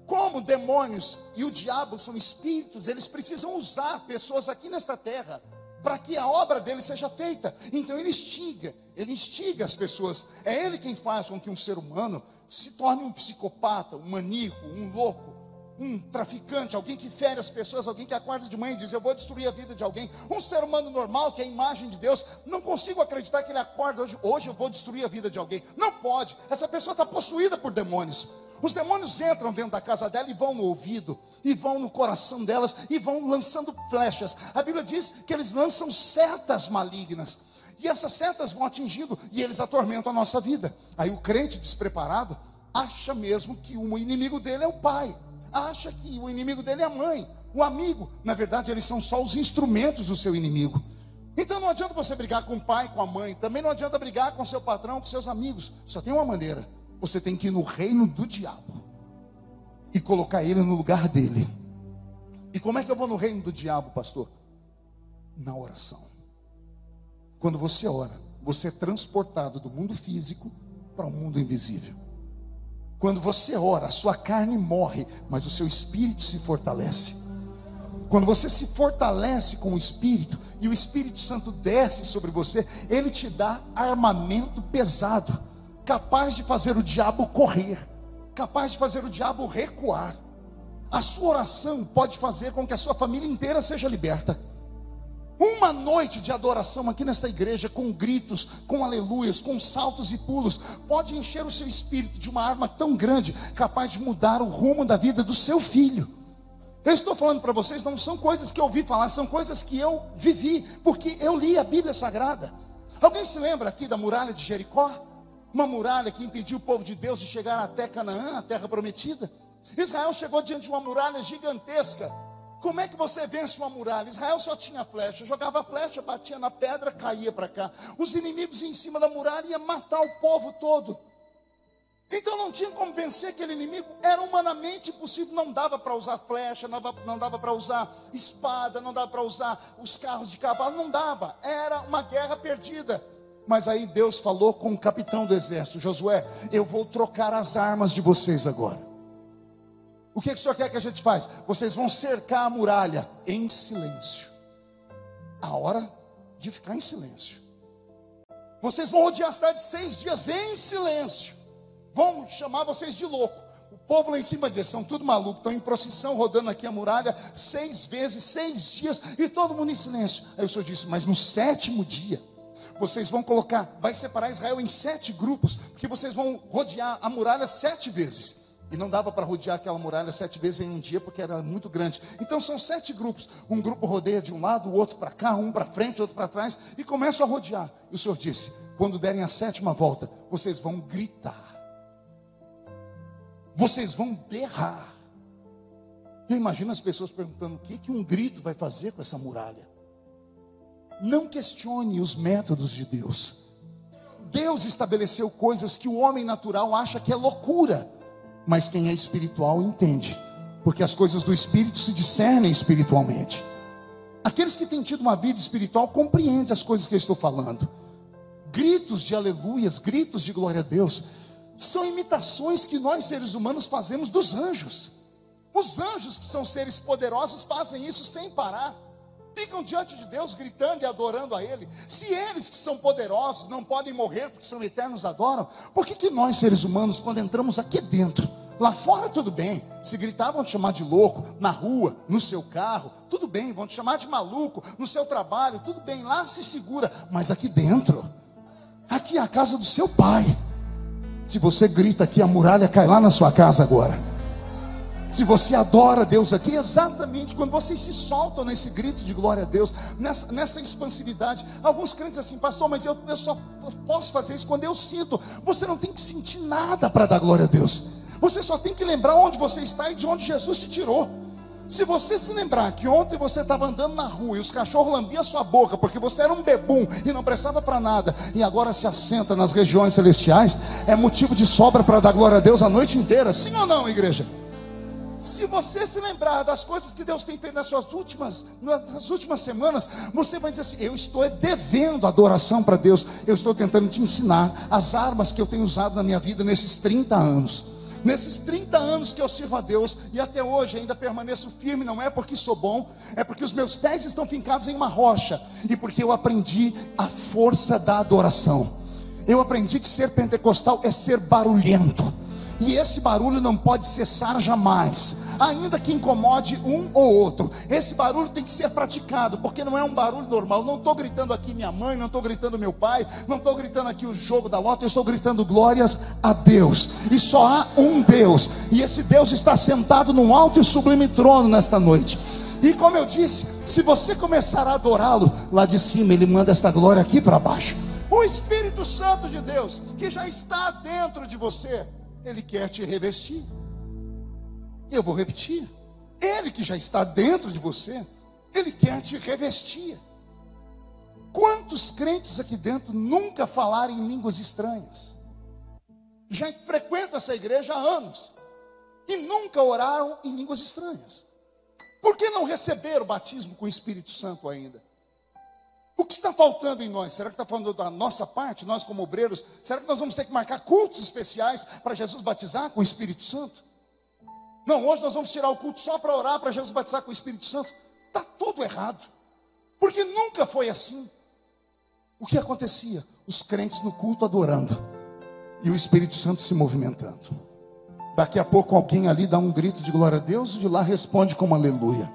Como demônios e o diabo são espíritos, eles precisam usar pessoas aqui nesta terra para que a obra dele seja feita. Então ele instiga, ele instiga as pessoas. É ele quem faz com que um ser humano se torne um psicopata, um maníaco, um louco, um traficante, alguém que fere as pessoas, alguém que acorda de manhã e diz: Eu vou destruir a vida de alguém. Um ser humano normal, que é a imagem de Deus, não consigo acreditar que ele acorda hoje, hoje eu vou destruir a vida de alguém. Não pode, essa pessoa está possuída por demônios. Os demônios entram dentro da casa dela e vão no ouvido, e vão no coração delas, e vão lançando flechas. A Bíblia diz que eles lançam setas malignas, e essas setas vão atingindo, e eles atormentam a nossa vida. Aí o crente despreparado acha mesmo que o inimigo dele é o pai, acha que o inimigo dele é a mãe, o amigo. Na verdade, eles são só os instrumentos do seu inimigo. Então não adianta você brigar com o pai, com a mãe, também não adianta brigar com seu patrão, com seus amigos. Só tem uma maneira você tem que ir no reino do diabo e colocar ele no lugar dele. E como é que eu vou no reino do diabo, pastor? Na oração. Quando você ora, você é transportado do mundo físico para o mundo invisível. Quando você ora, a sua carne morre, mas o seu espírito se fortalece. Quando você se fortalece com o Espírito e o Espírito Santo desce sobre você, ele te dá armamento pesado capaz de fazer o diabo correr, capaz de fazer o diabo recuar. A sua oração pode fazer com que a sua família inteira seja liberta. Uma noite de adoração aqui nesta igreja, com gritos, com aleluias, com saltos e pulos, pode encher o seu espírito de uma arma tão grande, capaz de mudar o rumo da vida do seu filho. Eu estou falando para vocês, não são coisas que eu ouvi falar, são coisas que eu vivi, porque eu li a Bíblia Sagrada. Alguém se lembra aqui da muralha de Jericó? uma muralha que impediu o povo de Deus de chegar até Canaã, a terra prometida. Israel chegou diante de uma muralha gigantesca. Como é que você vence uma muralha? Israel só tinha flecha, jogava flecha, batia na pedra, caía para cá. Os inimigos em cima da muralha iam matar o povo todo. Então não tinha como vencer aquele inimigo, era humanamente impossível, não dava para usar flecha, não dava, não dava para usar espada, não dava para usar os carros de cavalo, não dava, era uma guerra perdida. Mas aí Deus falou com o capitão do exército: Josué, eu vou trocar as armas de vocês agora. O que, que o senhor quer que a gente faça? Vocês vão cercar a muralha em silêncio. A a hora de ficar em silêncio. Vocês vão rodear a cidade seis dias em silêncio. Vão chamar vocês de louco. O povo lá em cima vai dizer: são tudo maluco, estão em procissão rodando aqui a muralha seis vezes, seis dias, e todo mundo em silêncio. Aí o Senhor disse: Mas no sétimo dia, vocês vão colocar, vai separar Israel em sete grupos, porque vocês vão rodear a muralha sete vezes. E não dava para rodear aquela muralha sete vezes em um dia, porque era muito grande. Então são sete grupos. Um grupo rodeia de um lado, o outro para cá, um para frente, outro para trás, e começam a rodear. E o Senhor disse: quando derem a sétima volta, vocês vão gritar. Vocês vão berrar. Eu imagino as pessoas perguntando: o que, que um grito vai fazer com essa muralha? Não questione os métodos de Deus. Deus estabeleceu coisas que o homem natural acha que é loucura mas quem é espiritual entende, porque as coisas do espírito se discernem espiritualmente. Aqueles que têm tido uma vida espiritual compreendem as coisas que eu estou falando. Gritos de aleluias, gritos de glória a Deus, são imitações que nós seres humanos fazemos dos anjos. Os anjos, que são seres poderosos, fazem isso sem parar. Ficam diante de Deus gritando e adorando a Ele. Se eles que são poderosos não podem morrer porque são eternos adoram, por que, que nós, seres humanos, quando entramos aqui dentro, Lá fora tudo bem. Se gritar, vão te chamar de louco. Na rua, no seu carro, tudo bem. Vão te chamar de maluco. No seu trabalho, tudo bem. Lá se segura. Mas aqui dentro, aqui é a casa do seu pai. Se você grita aqui, a muralha cai lá na sua casa agora. Se você adora Deus aqui, exatamente quando vocês se soltam nesse grito de glória a Deus, nessa, nessa expansividade. Alguns crentes assim, pastor, mas eu, eu só posso fazer isso quando eu sinto. Você não tem que sentir nada para dar glória a Deus. Você só tem que lembrar onde você está e de onde Jesus te tirou. Se você se lembrar que ontem você estava andando na rua e os cachorros lambiam a sua boca porque você era um bebum e não prestava para nada e agora se assenta nas regiões celestiais, é motivo de sobra para dar glória a Deus a noite inteira. Sim ou não, igreja? Se você se lembrar das coisas que Deus tem feito nas suas últimas, nas últimas semanas, você vai dizer assim: eu estou devendo adoração para Deus. Eu estou tentando te ensinar as armas que eu tenho usado na minha vida nesses 30 anos. Nesses 30 anos que eu sirvo a Deus e até hoje ainda permaneço firme, não é porque sou bom, é porque os meus pés estão fincados em uma rocha e porque eu aprendi a força da adoração. Eu aprendi que ser pentecostal é ser barulhento. E esse barulho não pode cessar jamais, ainda que incomode um ou outro. Esse barulho tem que ser praticado, porque não é um barulho normal. Não estou gritando aqui minha mãe, não estou gritando meu pai, não estou gritando aqui o jogo da lota, eu estou gritando glórias a Deus. E só há um Deus, e esse Deus está sentado num alto e sublime trono nesta noite. E como eu disse, se você começar a adorá-lo, lá de cima ele manda esta glória aqui para baixo. O Espírito Santo de Deus, que já está dentro de você, ele quer te revestir. Eu vou repetir. Ele que já está dentro de você, ele quer te revestir. Quantos crentes aqui dentro nunca falaram em línguas estranhas? Já frequentam essa igreja há anos e nunca oraram em línguas estranhas. Por que não receberam o batismo com o Espírito Santo ainda? O que está faltando em nós? Será que está falando da nossa parte, nós como obreiros? Será que nós vamos ter que marcar cultos especiais para Jesus batizar com o Espírito Santo? Não, hoje nós vamos tirar o culto só para orar para Jesus batizar com o Espírito Santo. Está tudo errado. Porque nunca foi assim. O que acontecia? Os crentes no culto adorando e o Espírito Santo se movimentando. Daqui a pouco alguém ali dá um grito de glória a Deus e de lá responde com aleluia.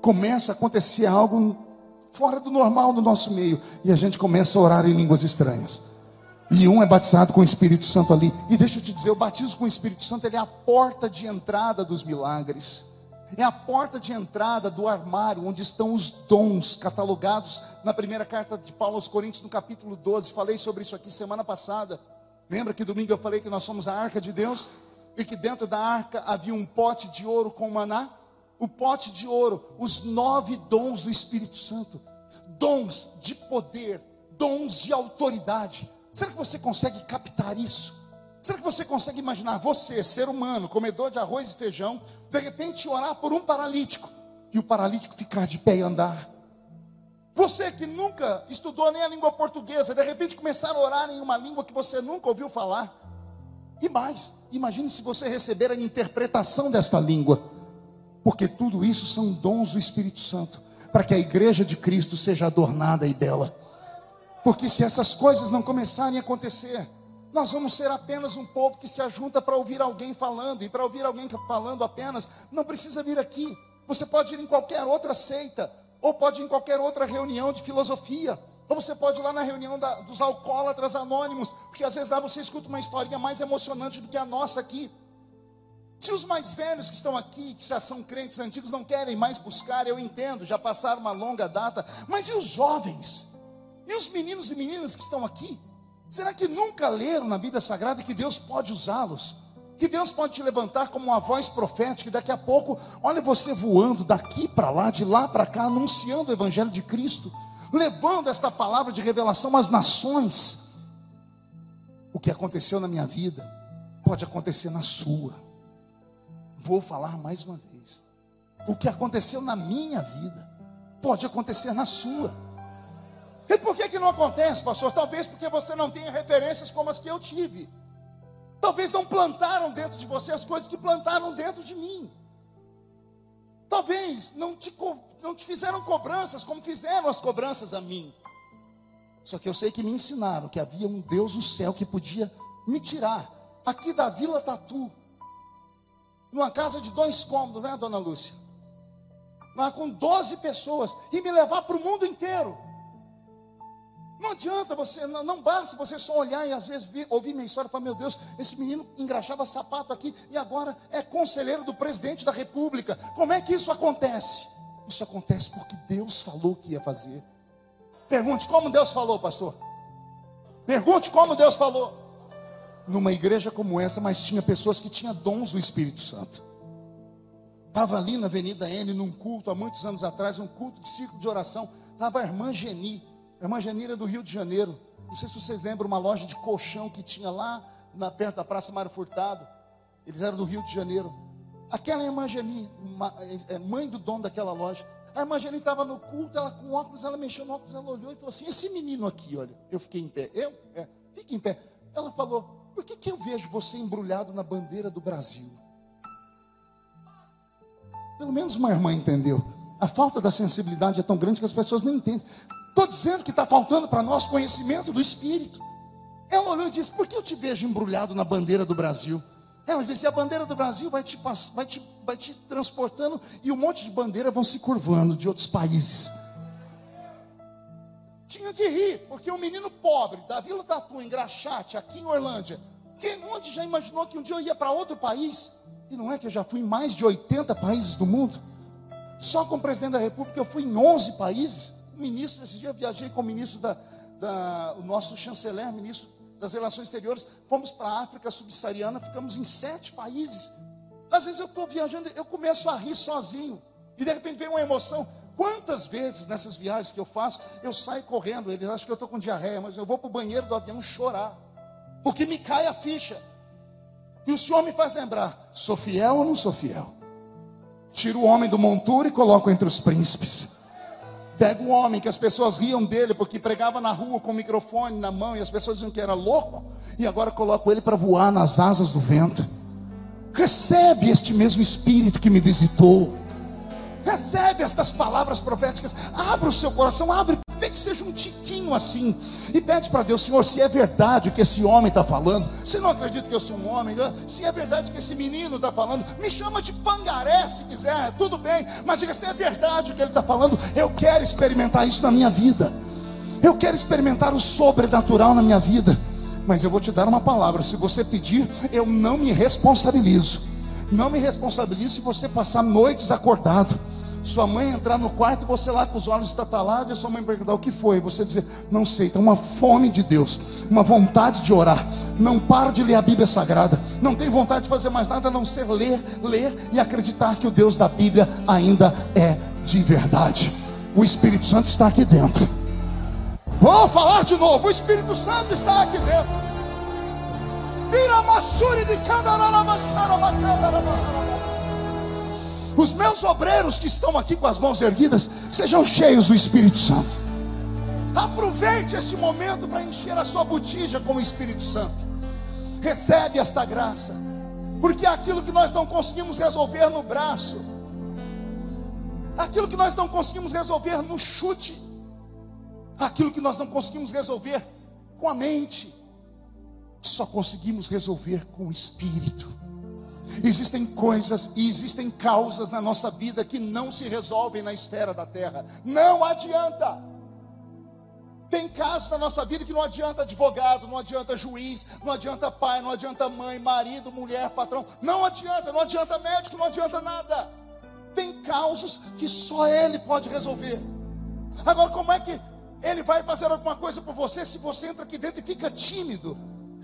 Começa a acontecer algo fora do normal do nosso meio. E a gente começa a orar em línguas estranhas. E um é batizado com o Espírito Santo ali. E deixa eu te dizer, o batismo com o Espírito Santo ele é a porta de entrada dos milagres. É a porta de entrada do armário onde estão os dons catalogados na primeira carta de Paulo aos Coríntios, no capítulo 12. Falei sobre isso aqui semana passada. Lembra que domingo eu falei que nós somos a arca de Deus? E que dentro da arca havia um pote de ouro com maná? O pote de ouro, os nove dons do Espírito Santo, dons de poder, dons de autoridade. Será que você consegue captar isso? Será que você consegue imaginar você, ser humano, comedor de arroz e feijão, de repente orar por um paralítico e o paralítico ficar de pé e andar? Você que nunca estudou nem a língua portuguesa, de repente começar a orar em uma língua que você nunca ouviu falar. E mais, imagine se você receber a interpretação desta língua porque tudo isso são dons do Espírito Santo. para que a igreja de Cristo seja adornada e bela. Porque se essas coisas não começarem a acontecer, nós vamos ser apenas um povo que se ajunta para ouvir alguém falando, e para ouvir alguém falando apenas, não precisa vir aqui. Você pode ir em qualquer outra seita, ou pode ir em qualquer outra reunião de filosofia, ou você pode ir lá na reunião da, dos alcoólatras anônimos, porque às vezes lá você escuta uma historinha mais emocionante do que a nossa aqui. Se os mais velhos que estão aqui, que já são crentes antigos, não querem mais buscar, eu entendo, já passaram uma longa data, mas e os jovens? E os meninos e meninas que estão aqui? Será que nunca leram na Bíblia Sagrada que Deus pode usá-los? Que Deus pode te levantar como uma voz profética, e daqui a pouco, olha você voando daqui para lá, de lá para cá, anunciando o Evangelho de Cristo, levando esta palavra de revelação às nações. O que aconteceu na minha vida pode acontecer na sua. Vou falar mais uma vez. O que aconteceu na minha vida pode acontecer na sua. E por que, que não acontece, pastor? Talvez porque você não tenha referências como as que eu tive. Talvez não plantaram dentro de você as coisas que plantaram dentro de mim. Talvez não te, não te fizeram cobranças como fizeram as cobranças a mim. Só que eu sei que me ensinaram que havia um Deus no céu que podia me tirar aqui da Vila Tatu, numa casa de dois cômodos, né, dona Lúcia? Lá com 12 pessoas, e me levar para o mundo inteiro. Não adianta você, não, não basta você só olhar e às vezes ouvir minha história e falar: meu Deus, esse menino engraxava sapato aqui e agora é conselheiro do presidente da república. Como é que isso acontece? Isso acontece porque Deus falou que ia fazer. Pergunte como Deus falou, pastor. Pergunte como Deus falou. Numa igreja como essa, mas tinha pessoas que tinham dons do Espírito Santo. Estava ali na Avenida N, num culto, há muitos anos atrás, um culto de círculo de oração. Estava a irmã Geni a irmã Janira do Rio de Janeiro. Não sei se vocês lembram uma loja de colchão que tinha lá na, perto da Praça Mário Furtado. Eles eram do Rio de Janeiro. Aquela irmã Geni, é, é, mãe do dono daquela loja. A irmã Geni estava no culto, ela com óculos, ela mexeu no óculos, ela olhou e falou assim: Esse menino aqui, olha, eu fiquei em pé. Eu? É, fique em pé. Ela falou: Por que, que eu vejo você embrulhado na bandeira do Brasil? Pelo menos uma irmã entendeu. A falta da sensibilidade é tão grande que as pessoas não entendem. Estou dizendo que está faltando para nós conhecimento do Espírito. Ela olhou e disse: Por que eu te vejo embrulhado na bandeira do Brasil? Ela disse: A bandeira do Brasil vai te, vai te, vai te transportando e um monte de bandeiras vão se curvando de outros países. Tinha que rir, porque um menino pobre da Vila Tatu, em Graxate, aqui em Orlândia, quem onde já imaginou que um dia eu ia para outro país? E não é que eu já fui em mais de 80 países do mundo? Só com o presidente da República eu fui em 11 países ministro, esse dia eu viajei com o ministro da, da o nosso chanceler, ministro das Relações Exteriores, fomos para a África subsaariana, ficamos em sete países. Às vezes eu estou viajando, eu começo a rir sozinho, e de repente vem uma emoção. Quantas vezes nessas viagens que eu faço, eu saio correndo, eles acham que eu estou com diarreia, mas eu vou para o banheiro do avião chorar, porque me cai a ficha. E o Senhor me faz lembrar: sou fiel ou não sou fiel? Tiro o homem do monturo e coloco entre os príncipes. Pega um homem que as pessoas riam dele porque pregava na rua com o microfone na mão e as pessoas diziam que era louco, e agora coloco ele para voar nas asas do vento. Recebe este mesmo espírito que me visitou. Recebe estas palavras proféticas. Abra o seu coração, abre nem que seja um tiquinho assim, e pede para Deus, Senhor, se é verdade o que esse homem está falando, se não acredita que eu sou um homem, né? se é verdade que esse menino está falando, me chama de pangaré se quiser, tudo bem, mas diga se é verdade o que ele está falando, eu quero experimentar isso na minha vida, eu quero experimentar o sobrenatural na minha vida, mas eu vou te dar uma palavra, se você pedir, eu não me responsabilizo, não me responsabilizo se você passar noites acordado sua mãe entrar no quarto, você lá com os olhos estatalados, e sua mãe perguntar o que foi, você dizer, não sei, tem uma fome de Deus, uma vontade de orar, não para de ler a Bíblia Sagrada, não tem vontade de fazer mais nada a não ser ler, ler e acreditar que o Deus da Bíblia ainda é de verdade. O Espírito Santo está aqui dentro. Vou falar de novo, o Espírito Santo está aqui dentro. Os meus obreiros que estão aqui com as mãos erguidas, sejam cheios do Espírito Santo. Aproveite este momento para encher a sua botija com o Espírito Santo. Recebe esta graça, porque aquilo que nós não conseguimos resolver no braço, Aquilo que nós não conseguimos resolver no chute, aquilo que nós não conseguimos resolver com a mente, só conseguimos resolver com o espírito. Existem coisas e existem causas na nossa vida que não se resolvem na esfera da terra. Não adianta. Tem casos na nossa vida que não adianta advogado, não adianta juiz, não adianta pai, não adianta mãe, marido, mulher, patrão. Não adianta, não adianta médico, não adianta nada. Tem causas que só ele pode resolver. Agora, como é que ele vai fazer alguma coisa por você se você entra aqui dentro e fica tímido?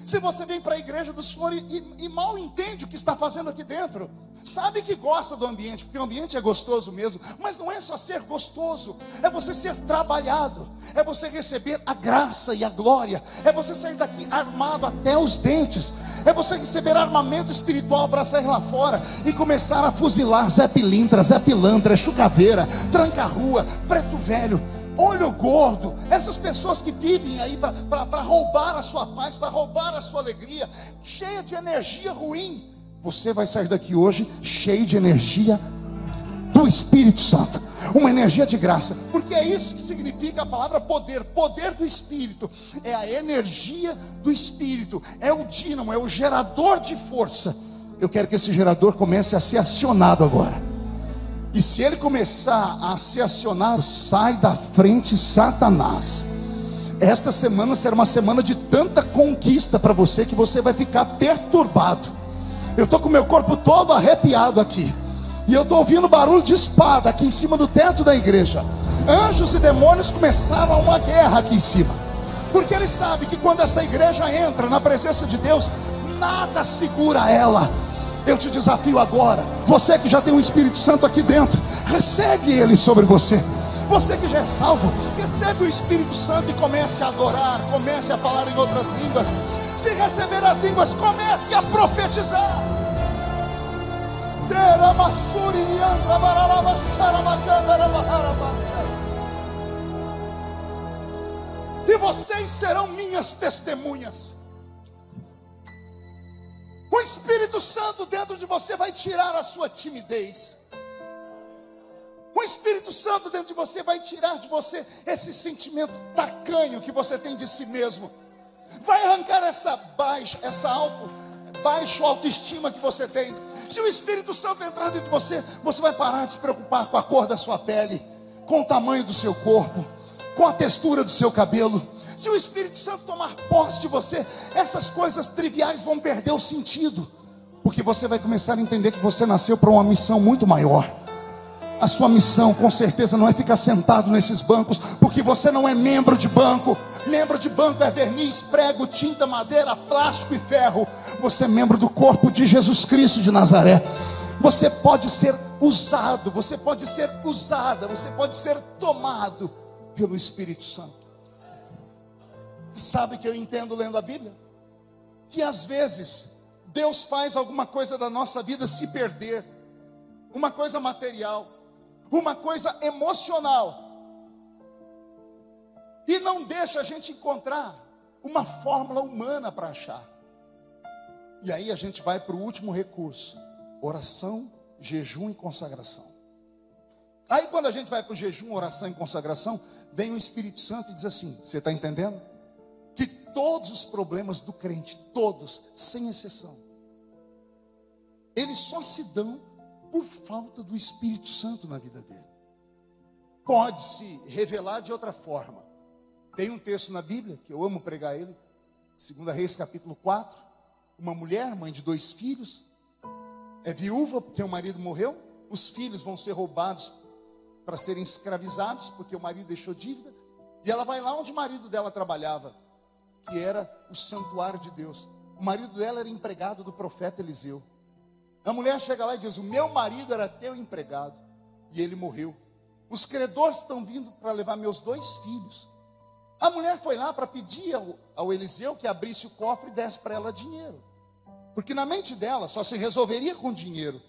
Se você vem para a igreja do Senhor e, e, e, mal entende o que está fazendo aqui dentro, sabe que gosta do ambiente, porque o ambiente é gostoso mesmo, mas não é só ser gostoso, é você ser trabalhado, é você receber a graça e a glória, é você sair daqui armado até os dentes, é você receber armamento espiritual para sair lá fora e começar a fuzilar Zé Pilintra, Zé Pilantra, Chucaveira, Tranca-Rua, Preto Velho olho gordo, essas pessoas que vivem aí para roubar a sua paz, para roubar a sua alegria, cheia de energia ruim. Você vai sair daqui hoje cheio de energia do Espírito Santo, uma energia de graça, porque é isso que significa a palavra poder. Poder do Espírito é a energia do Espírito, é o dínamo, é o gerador de força. Eu quero que esse gerador comece a ser acionado agora. E se ele começar a ser acionado, sai da frente Satanás. Esta semana será uma semana de tanta conquista para você que você vai ficar perturbado. Eu estou com meu corpo todo arrepiado aqui. E eu estou ouvindo barulho de espada aqui em cima do teto da igreja. Anjos e demônios começaram uma guerra aqui em cima. Porque eles sabem que quando esta igreja entra na presença de Deus, nada segura ela eu te desafio agora, você que já tem o Espírito Santo aqui dentro, recebe ele sobre você. Você que já é salvo, recebe o Espírito Santo e comece a adorar, comece a falar em outras línguas. Se receber as línguas, comece a profetizar. E vocês serão minhas testemunhas. O Espírito Santo dentro de você vai tirar a sua timidez. O Espírito Santo dentro de você vai tirar de você esse sentimento tacanho que você tem de si mesmo. Vai arrancar essa baixa, essa alto, baixo autoestima que você tem. Se o Espírito Santo entrar dentro de você, você vai parar de se preocupar com a cor da sua pele, com o tamanho do seu corpo, com a textura do seu cabelo. Se o Espírito Santo tomar posse de você, essas coisas triviais vão perder o sentido, porque você vai começar a entender que você nasceu para uma missão muito maior. A sua missão, com certeza, não é ficar sentado nesses bancos, porque você não é membro de banco. Membro de banco é verniz, prego, tinta, madeira, plástico e ferro. Você é membro do corpo de Jesus Cristo de Nazaré. Você pode ser usado, você pode ser usada, você pode ser tomado pelo Espírito Santo. Sabe que eu entendo lendo a Bíblia? Que às vezes Deus faz alguma coisa da nossa vida se perder, uma coisa material, uma coisa emocional, e não deixa a gente encontrar uma fórmula humana para achar. E aí a gente vai para o último recurso: oração, jejum e consagração. Aí quando a gente vai para o jejum, oração e consagração, vem o Espírito Santo e diz assim: Você está entendendo? Todos os problemas do crente, todos, sem exceção, eles só se dão por falta do Espírito Santo na vida dele. Pode se revelar de outra forma. Tem um texto na Bíblia que eu amo pregar ele, 2 Reis capítulo 4. Uma mulher, mãe de dois filhos, é viúva porque o marido morreu, os filhos vão ser roubados para serem escravizados porque o marido deixou dívida, e ela vai lá onde o marido dela trabalhava que era o santuário de Deus. O marido dela era empregado do profeta Eliseu. A mulher chega lá e diz: O meu marido era teu empregado e ele morreu. Os credores estão vindo para levar meus dois filhos. A mulher foi lá para pedir ao, ao, Eliseu que abrisse o cofre e desse para ela dinheiro. Porque na mente dela só se resolveria com dinheiro.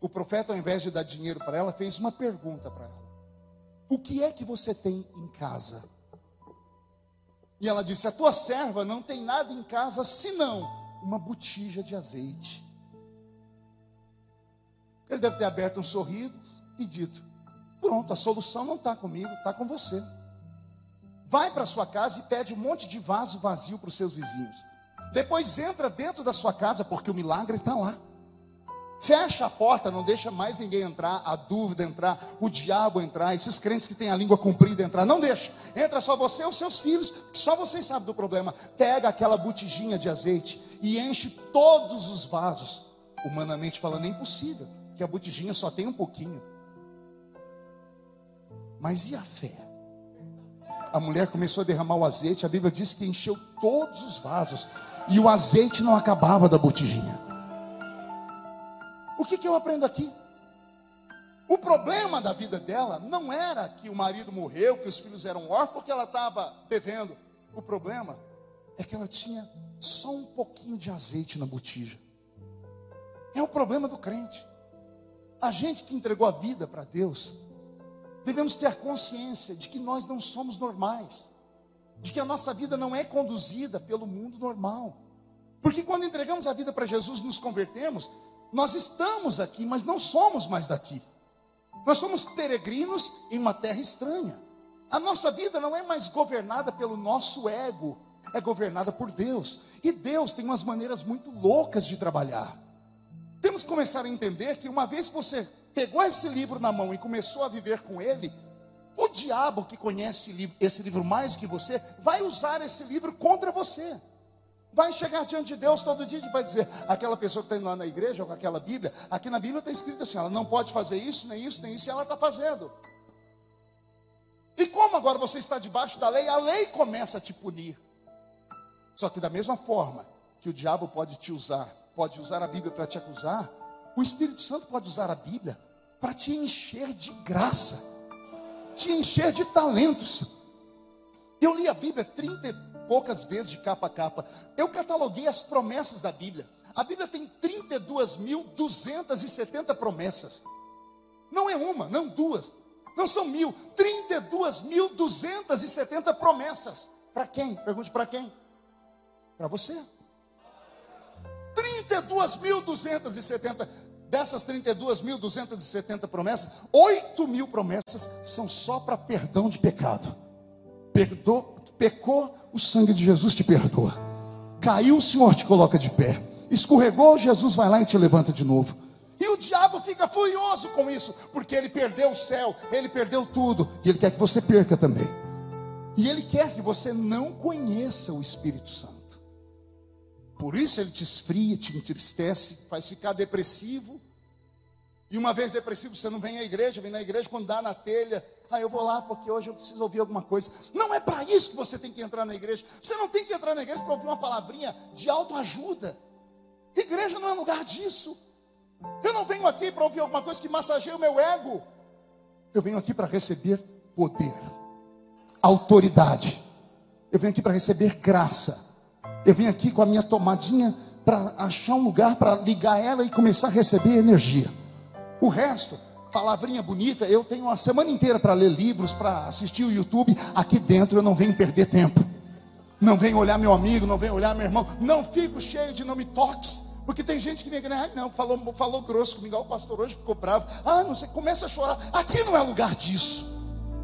O profeta, ao invés de dar dinheiro para ela, fez uma pergunta para ela: O que é que você tem em casa? E ela disse: A tua serva não tem nada em casa senão uma botija de azeite. Ele deve ter aberto um sorriso e dito: Pronto, a solução não está comigo, está com você. Vai para sua casa e pede um monte de vaso vazio para os seus vizinhos. Depois entra dentro da sua casa, porque o milagre está lá. Fecha a porta, não deixa mais ninguém entrar, a dúvida entrar, o diabo entrar, esses crentes que têm a língua comprida entrar, não deixa. Entra só você e os seus filhos, só vocês sabem do problema. Pega aquela botijinha de azeite e enche todos os vasos. Humanamente falando, é impossível, que a botijinha só tem um pouquinho. Mas e a fé? A mulher começou a derramar o azeite, a Bíblia diz que encheu todos os vasos, e o azeite não acabava da botijinha. O que, que eu aprendo aqui? O problema da vida dela não era que o marido morreu, que os filhos eram órfãos, que ela estava devendo. O problema é que ela tinha só um pouquinho de azeite na botija. É o problema do crente. A gente que entregou a vida para Deus, devemos ter consciência de que nós não somos normais, de que a nossa vida não é conduzida pelo mundo normal. Porque quando entregamos a vida para Jesus, nos convertemos, nós estamos aqui, mas não somos mais daqui. Nós somos peregrinos em uma terra estranha. A nossa vida não é mais governada pelo nosso ego, é governada por Deus. E Deus tem umas maneiras muito loucas de trabalhar. Temos que começar a entender que uma vez que você pegou esse livro na mão e começou a viver com ele, o diabo que conhece esse livro mais do que você, vai usar esse livro contra você vai chegar diante de Deus todo dia e vai dizer: aquela pessoa que está indo lá na igreja ou com aquela Bíblia, aqui na Bíblia está escrito assim: ela não pode fazer isso, nem isso, nem isso, e ela está fazendo. E como agora você está debaixo da lei, a lei começa a te punir. Só que da mesma forma que o diabo pode te usar, pode usar a Bíblia para te acusar, o Espírito Santo pode usar a Bíblia para te encher de graça, te encher de talentos. Eu li a Bíblia 30 poucas vezes de capa a capa. Eu cataloguei as promessas da Bíblia. A Bíblia tem 32.270 promessas. Não é uma, não duas, não são mil. 32.270 promessas. Para quem? Pergunte para quem? Para você. 32.270. Dessas 32.270 promessas, 8 mil promessas são só para perdão de pecado. Perdoa, Pecou, o sangue de Jesus te perdoa. Caiu, o Senhor te coloca de pé. Escorregou, Jesus vai lá e te levanta de novo. E o diabo fica furioso com isso, porque ele perdeu o céu, ele perdeu tudo, e ele quer que você perca também. E ele quer que você não conheça o Espírito Santo. Por isso ele te esfria, te entristece, faz ficar depressivo. E uma vez depressivo, você não vem à igreja, vem na igreja quando dá na telha, ah, eu vou lá porque hoje eu preciso ouvir alguma coisa. Não é para isso que você tem que entrar na igreja. Você não tem que entrar na igreja para ouvir uma palavrinha de autoajuda. Igreja não é lugar disso. Eu não venho aqui para ouvir alguma coisa que massageie o meu ego. Eu venho aqui para receber poder, autoridade. Eu venho aqui para receber graça. Eu venho aqui com a minha tomadinha para achar um lugar para ligar ela e começar a receber energia. O resto palavrinha bonita, eu tenho uma semana inteira para ler livros, para assistir o YouTube. Aqui dentro eu não venho perder tempo. Não venho olhar meu amigo, não venho olhar meu irmão. Não fico cheio de não me toques. Porque tem gente que me ah, não, falou, falou grosso comigo, ah, o pastor hoje ficou bravo. Ah, não sei, começa a chorar. Aqui não é lugar disso.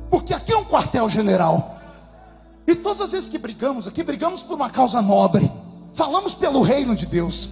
Porque aqui é um quartel-general. E todas as vezes que brigamos aqui, brigamos por uma causa nobre. Falamos pelo reino de Deus.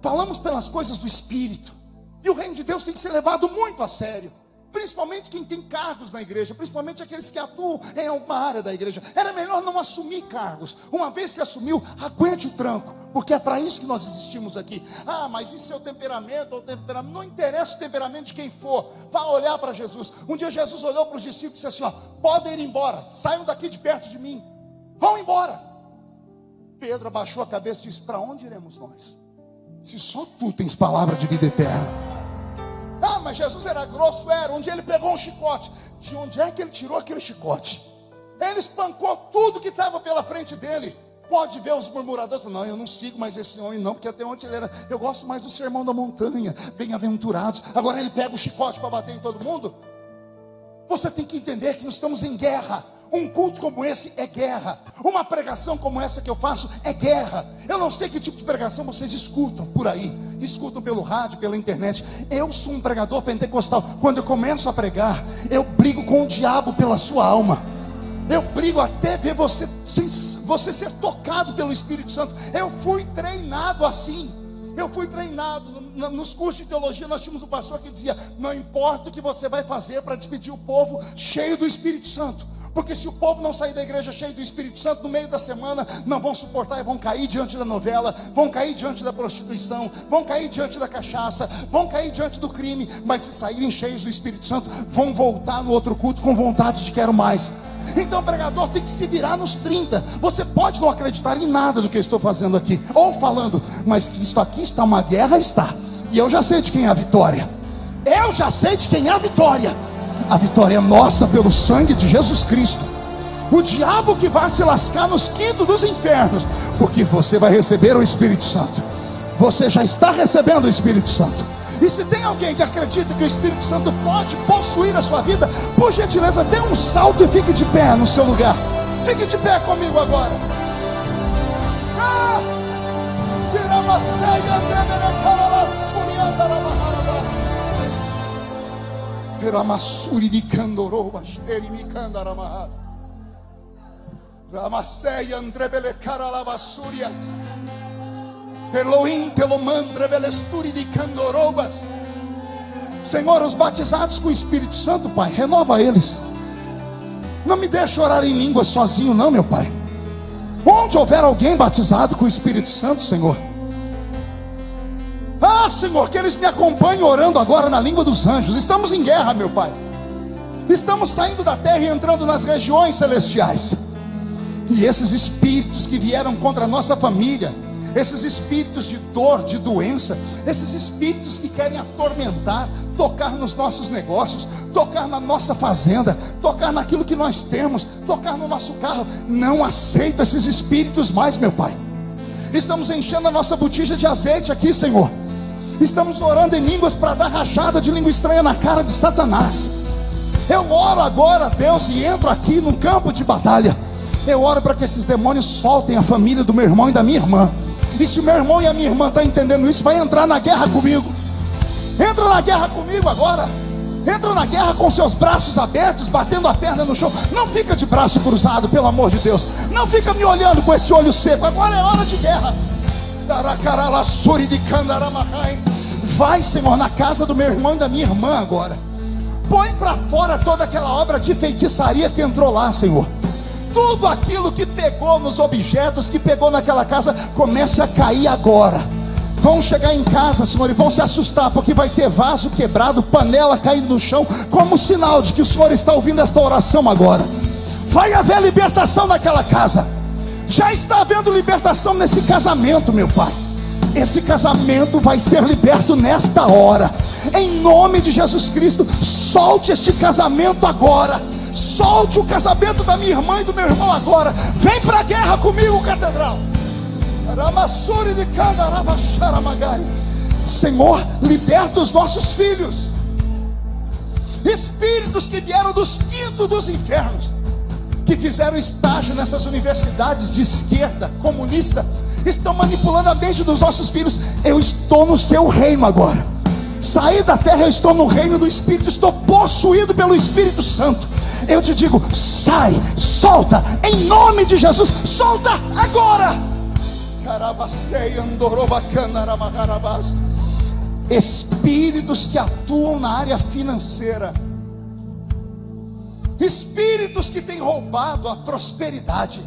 Falamos pelas coisas do Espírito. E o reino de Deus tem que ser levado muito a sério. Principalmente quem tem cargos na igreja, principalmente aqueles que atuam em alguma área da igreja. Era melhor não assumir cargos. Uma vez que assumiu, aguente o tranco, porque é para isso que nós existimos aqui. Ah, mas e seu temperamento ou temperamento? Não interessa o temperamento de quem for. Vá olhar para Jesus. Um dia Jesus olhou para os discípulos e disse assim: ó, podem ir embora, saiam daqui de perto de mim. Vão embora. Pedro abaixou a cabeça e disse: Para onde iremos nós? Se só tu tens palavra de vida eterna. Ah, mas Jesus era grosso, era. Um ele pegou um chicote. De onde é que ele tirou aquele chicote? Ele espancou tudo que estava pela frente dele. Pode ver os murmuradores, não, eu não sigo mais esse homem, não, porque até ontem ele era. Eu gosto mais do sermão da montanha, bem-aventurados. Agora ele pega o chicote para bater em todo mundo. Você tem que entender que nós estamos em guerra. Um culto como esse é guerra. Uma pregação como essa que eu faço é guerra. Eu não sei que tipo de pregação vocês escutam por aí. Escutam pelo rádio, pela internet. Eu sou um pregador pentecostal. Quando eu começo a pregar, eu brigo com o diabo pela sua alma. Eu brigo até ver você, você ser tocado pelo Espírito Santo. Eu fui treinado assim. Eu fui treinado nos cursos de teologia. Nós tínhamos um pastor que dizia: Não importa o que você vai fazer para despedir o povo cheio do Espírito Santo. Porque se o povo não sair da igreja cheio do Espírito Santo no meio da semana, não vão suportar e vão cair diante da novela, vão cair diante da prostituição, vão cair diante da cachaça, vão cair diante do crime, mas se saírem cheios do Espírito Santo, vão voltar no outro culto com vontade de quero mais. Então o pregador tem que se virar nos 30. Você pode não acreditar em nada do que eu estou fazendo aqui, ou falando, mas que isso aqui está uma guerra, está. E eu já sei de quem é a vitória. Eu já sei de quem é a vitória. A vitória é nossa pelo sangue de Jesus Cristo. O diabo que vai se lascar nos quintos dos infernos, porque você vai receber o Espírito Santo. Você já está recebendo o Espírito Santo. E se tem alguém que acredita que o Espírito Santo pode possuir a sua vida, por gentileza, dê um salto e fique de pé no seu lugar. Fique de pé comigo agora. Ah! Andrebele. Elohim Telomandre Velesturi de Candorobas. Senhor, os batizados com o Espírito Santo, Pai, renova eles. Não me deixe orar em língua sozinho, não, meu Pai. Onde houver alguém batizado com o Espírito Santo, Senhor, ah, Senhor, que eles me acompanhem orando agora na língua dos anjos. Estamos em guerra, meu Pai. Estamos saindo da terra e entrando nas regiões celestiais. E esses espíritos que vieram contra a nossa família, esses espíritos de dor, de doença, esses espíritos que querem atormentar, tocar nos nossos negócios, tocar na nossa fazenda, tocar naquilo que nós temos, tocar no nosso carro, não aceita esses espíritos mais, meu Pai. Estamos enchendo a nossa botija de azeite aqui, Senhor. Estamos orando em línguas para dar rachada de língua estranha na cara de Satanás. Eu oro agora, Deus, e entro aqui no campo de batalha. Eu oro para que esses demônios soltem a família do meu irmão e da minha irmã. E se meu irmão e a minha irmã estão tá entendendo isso, vai entrar na guerra comigo. Entra na guerra comigo agora. Entra na guerra com seus braços abertos, batendo a perna no chão. Não fica de braço cruzado, pelo amor de Deus. Não fica me olhando com esse olho seco. Agora é hora de guerra. Vai, Senhor, na casa do meu irmão e da minha irmã agora. Põe para fora toda aquela obra de feitiçaria que entrou lá, Senhor. Tudo aquilo que pegou nos objetos, que pegou naquela casa, comece a cair agora. Vão chegar em casa, Senhor, e vão se assustar, porque vai ter vaso quebrado, panela caindo no chão, como sinal de que o Senhor está ouvindo esta oração agora. Vai haver libertação naquela casa. Já está havendo libertação nesse casamento, meu Pai. Esse casamento vai ser liberto nesta hora. Em nome de Jesus Cristo, solte este casamento agora. Solte o casamento da minha irmã e do meu irmão agora. Vem para a guerra comigo, catedral. Senhor, liberta os nossos filhos. Espíritos que vieram dos quintos dos infernos, que fizeram estágio nessas universidades de esquerda, comunista, estão manipulando a mente dos nossos filhos. Eu estou no seu reino agora. Saí da terra, eu estou no reino do Espírito, estou possuído pelo Espírito Santo. Eu te digo, sai, solta, em nome de Jesus, solta agora. Espíritos que atuam na área financeira, espíritos que têm roubado a prosperidade,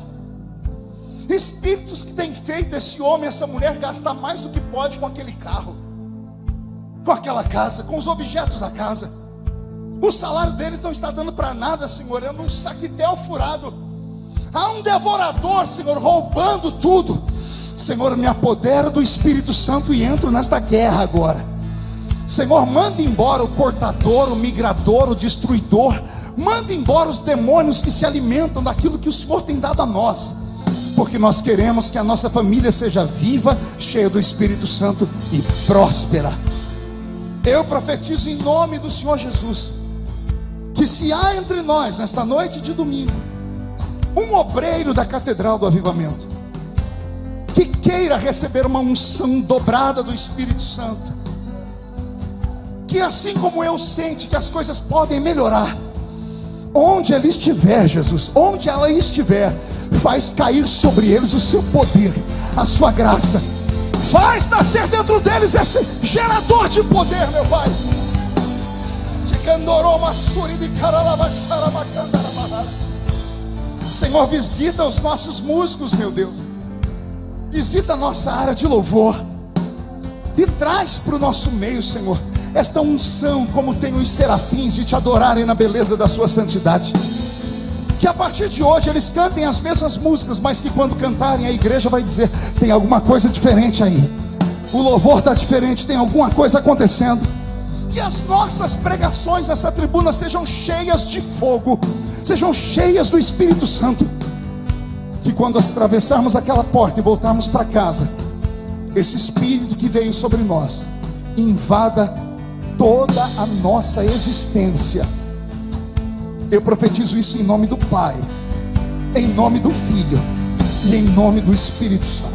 espíritos que têm feito esse homem, essa mulher gastar mais do que pode com aquele carro, com aquela casa, com os objetos da casa. O salário deles não está dando para nada, Senhor, é um saquitel furado. Há um devorador, Senhor, roubando tudo. Senhor, me apodero do Espírito Santo e entro nesta guerra agora. Senhor, manda embora o cortador, o migrador, o destruidor. Manda embora os demônios que se alimentam daquilo que o Senhor tem dado a nós. Porque nós queremos que a nossa família seja viva, cheia do Espírito Santo e próspera. Eu profetizo em nome do Senhor Jesus que se há entre nós, nesta noite de domingo, um obreiro da Catedral do Avivamento, que queira receber uma unção dobrada do Espírito Santo, que assim como eu sente que as coisas podem melhorar, onde ele estiver, Jesus, onde ela estiver, faz cair sobre eles o seu poder, a sua graça, faz nascer dentro deles esse gerador de poder, meu Pai. Senhor, visita os nossos músicos, meu Deus. Visita a nossa área de louvor. E traz para o nosso meio, Senhor, esta unção, como tem os serafins, de te adorarem na beleza da sua santidade. Que a partir de hoje eles cantem as mesmas músicas, mas que quando cantarem a igreja vai dizer: tem alguma coisa diferente aí. O louvor está diferente, tem alguma coisa acontecendo. Que as nossas pregações nessa tribuna sejam cheias de fogo, sejam cheias do Espírito Santo. Que quando atravessarmos aquela porta e voltarmos para casa, esse Espírito que veio sobre nós invada toda a nossa existência. Eu profetizo isso em nome do Pai, em nome do Filho e em nome do Espírito Santo.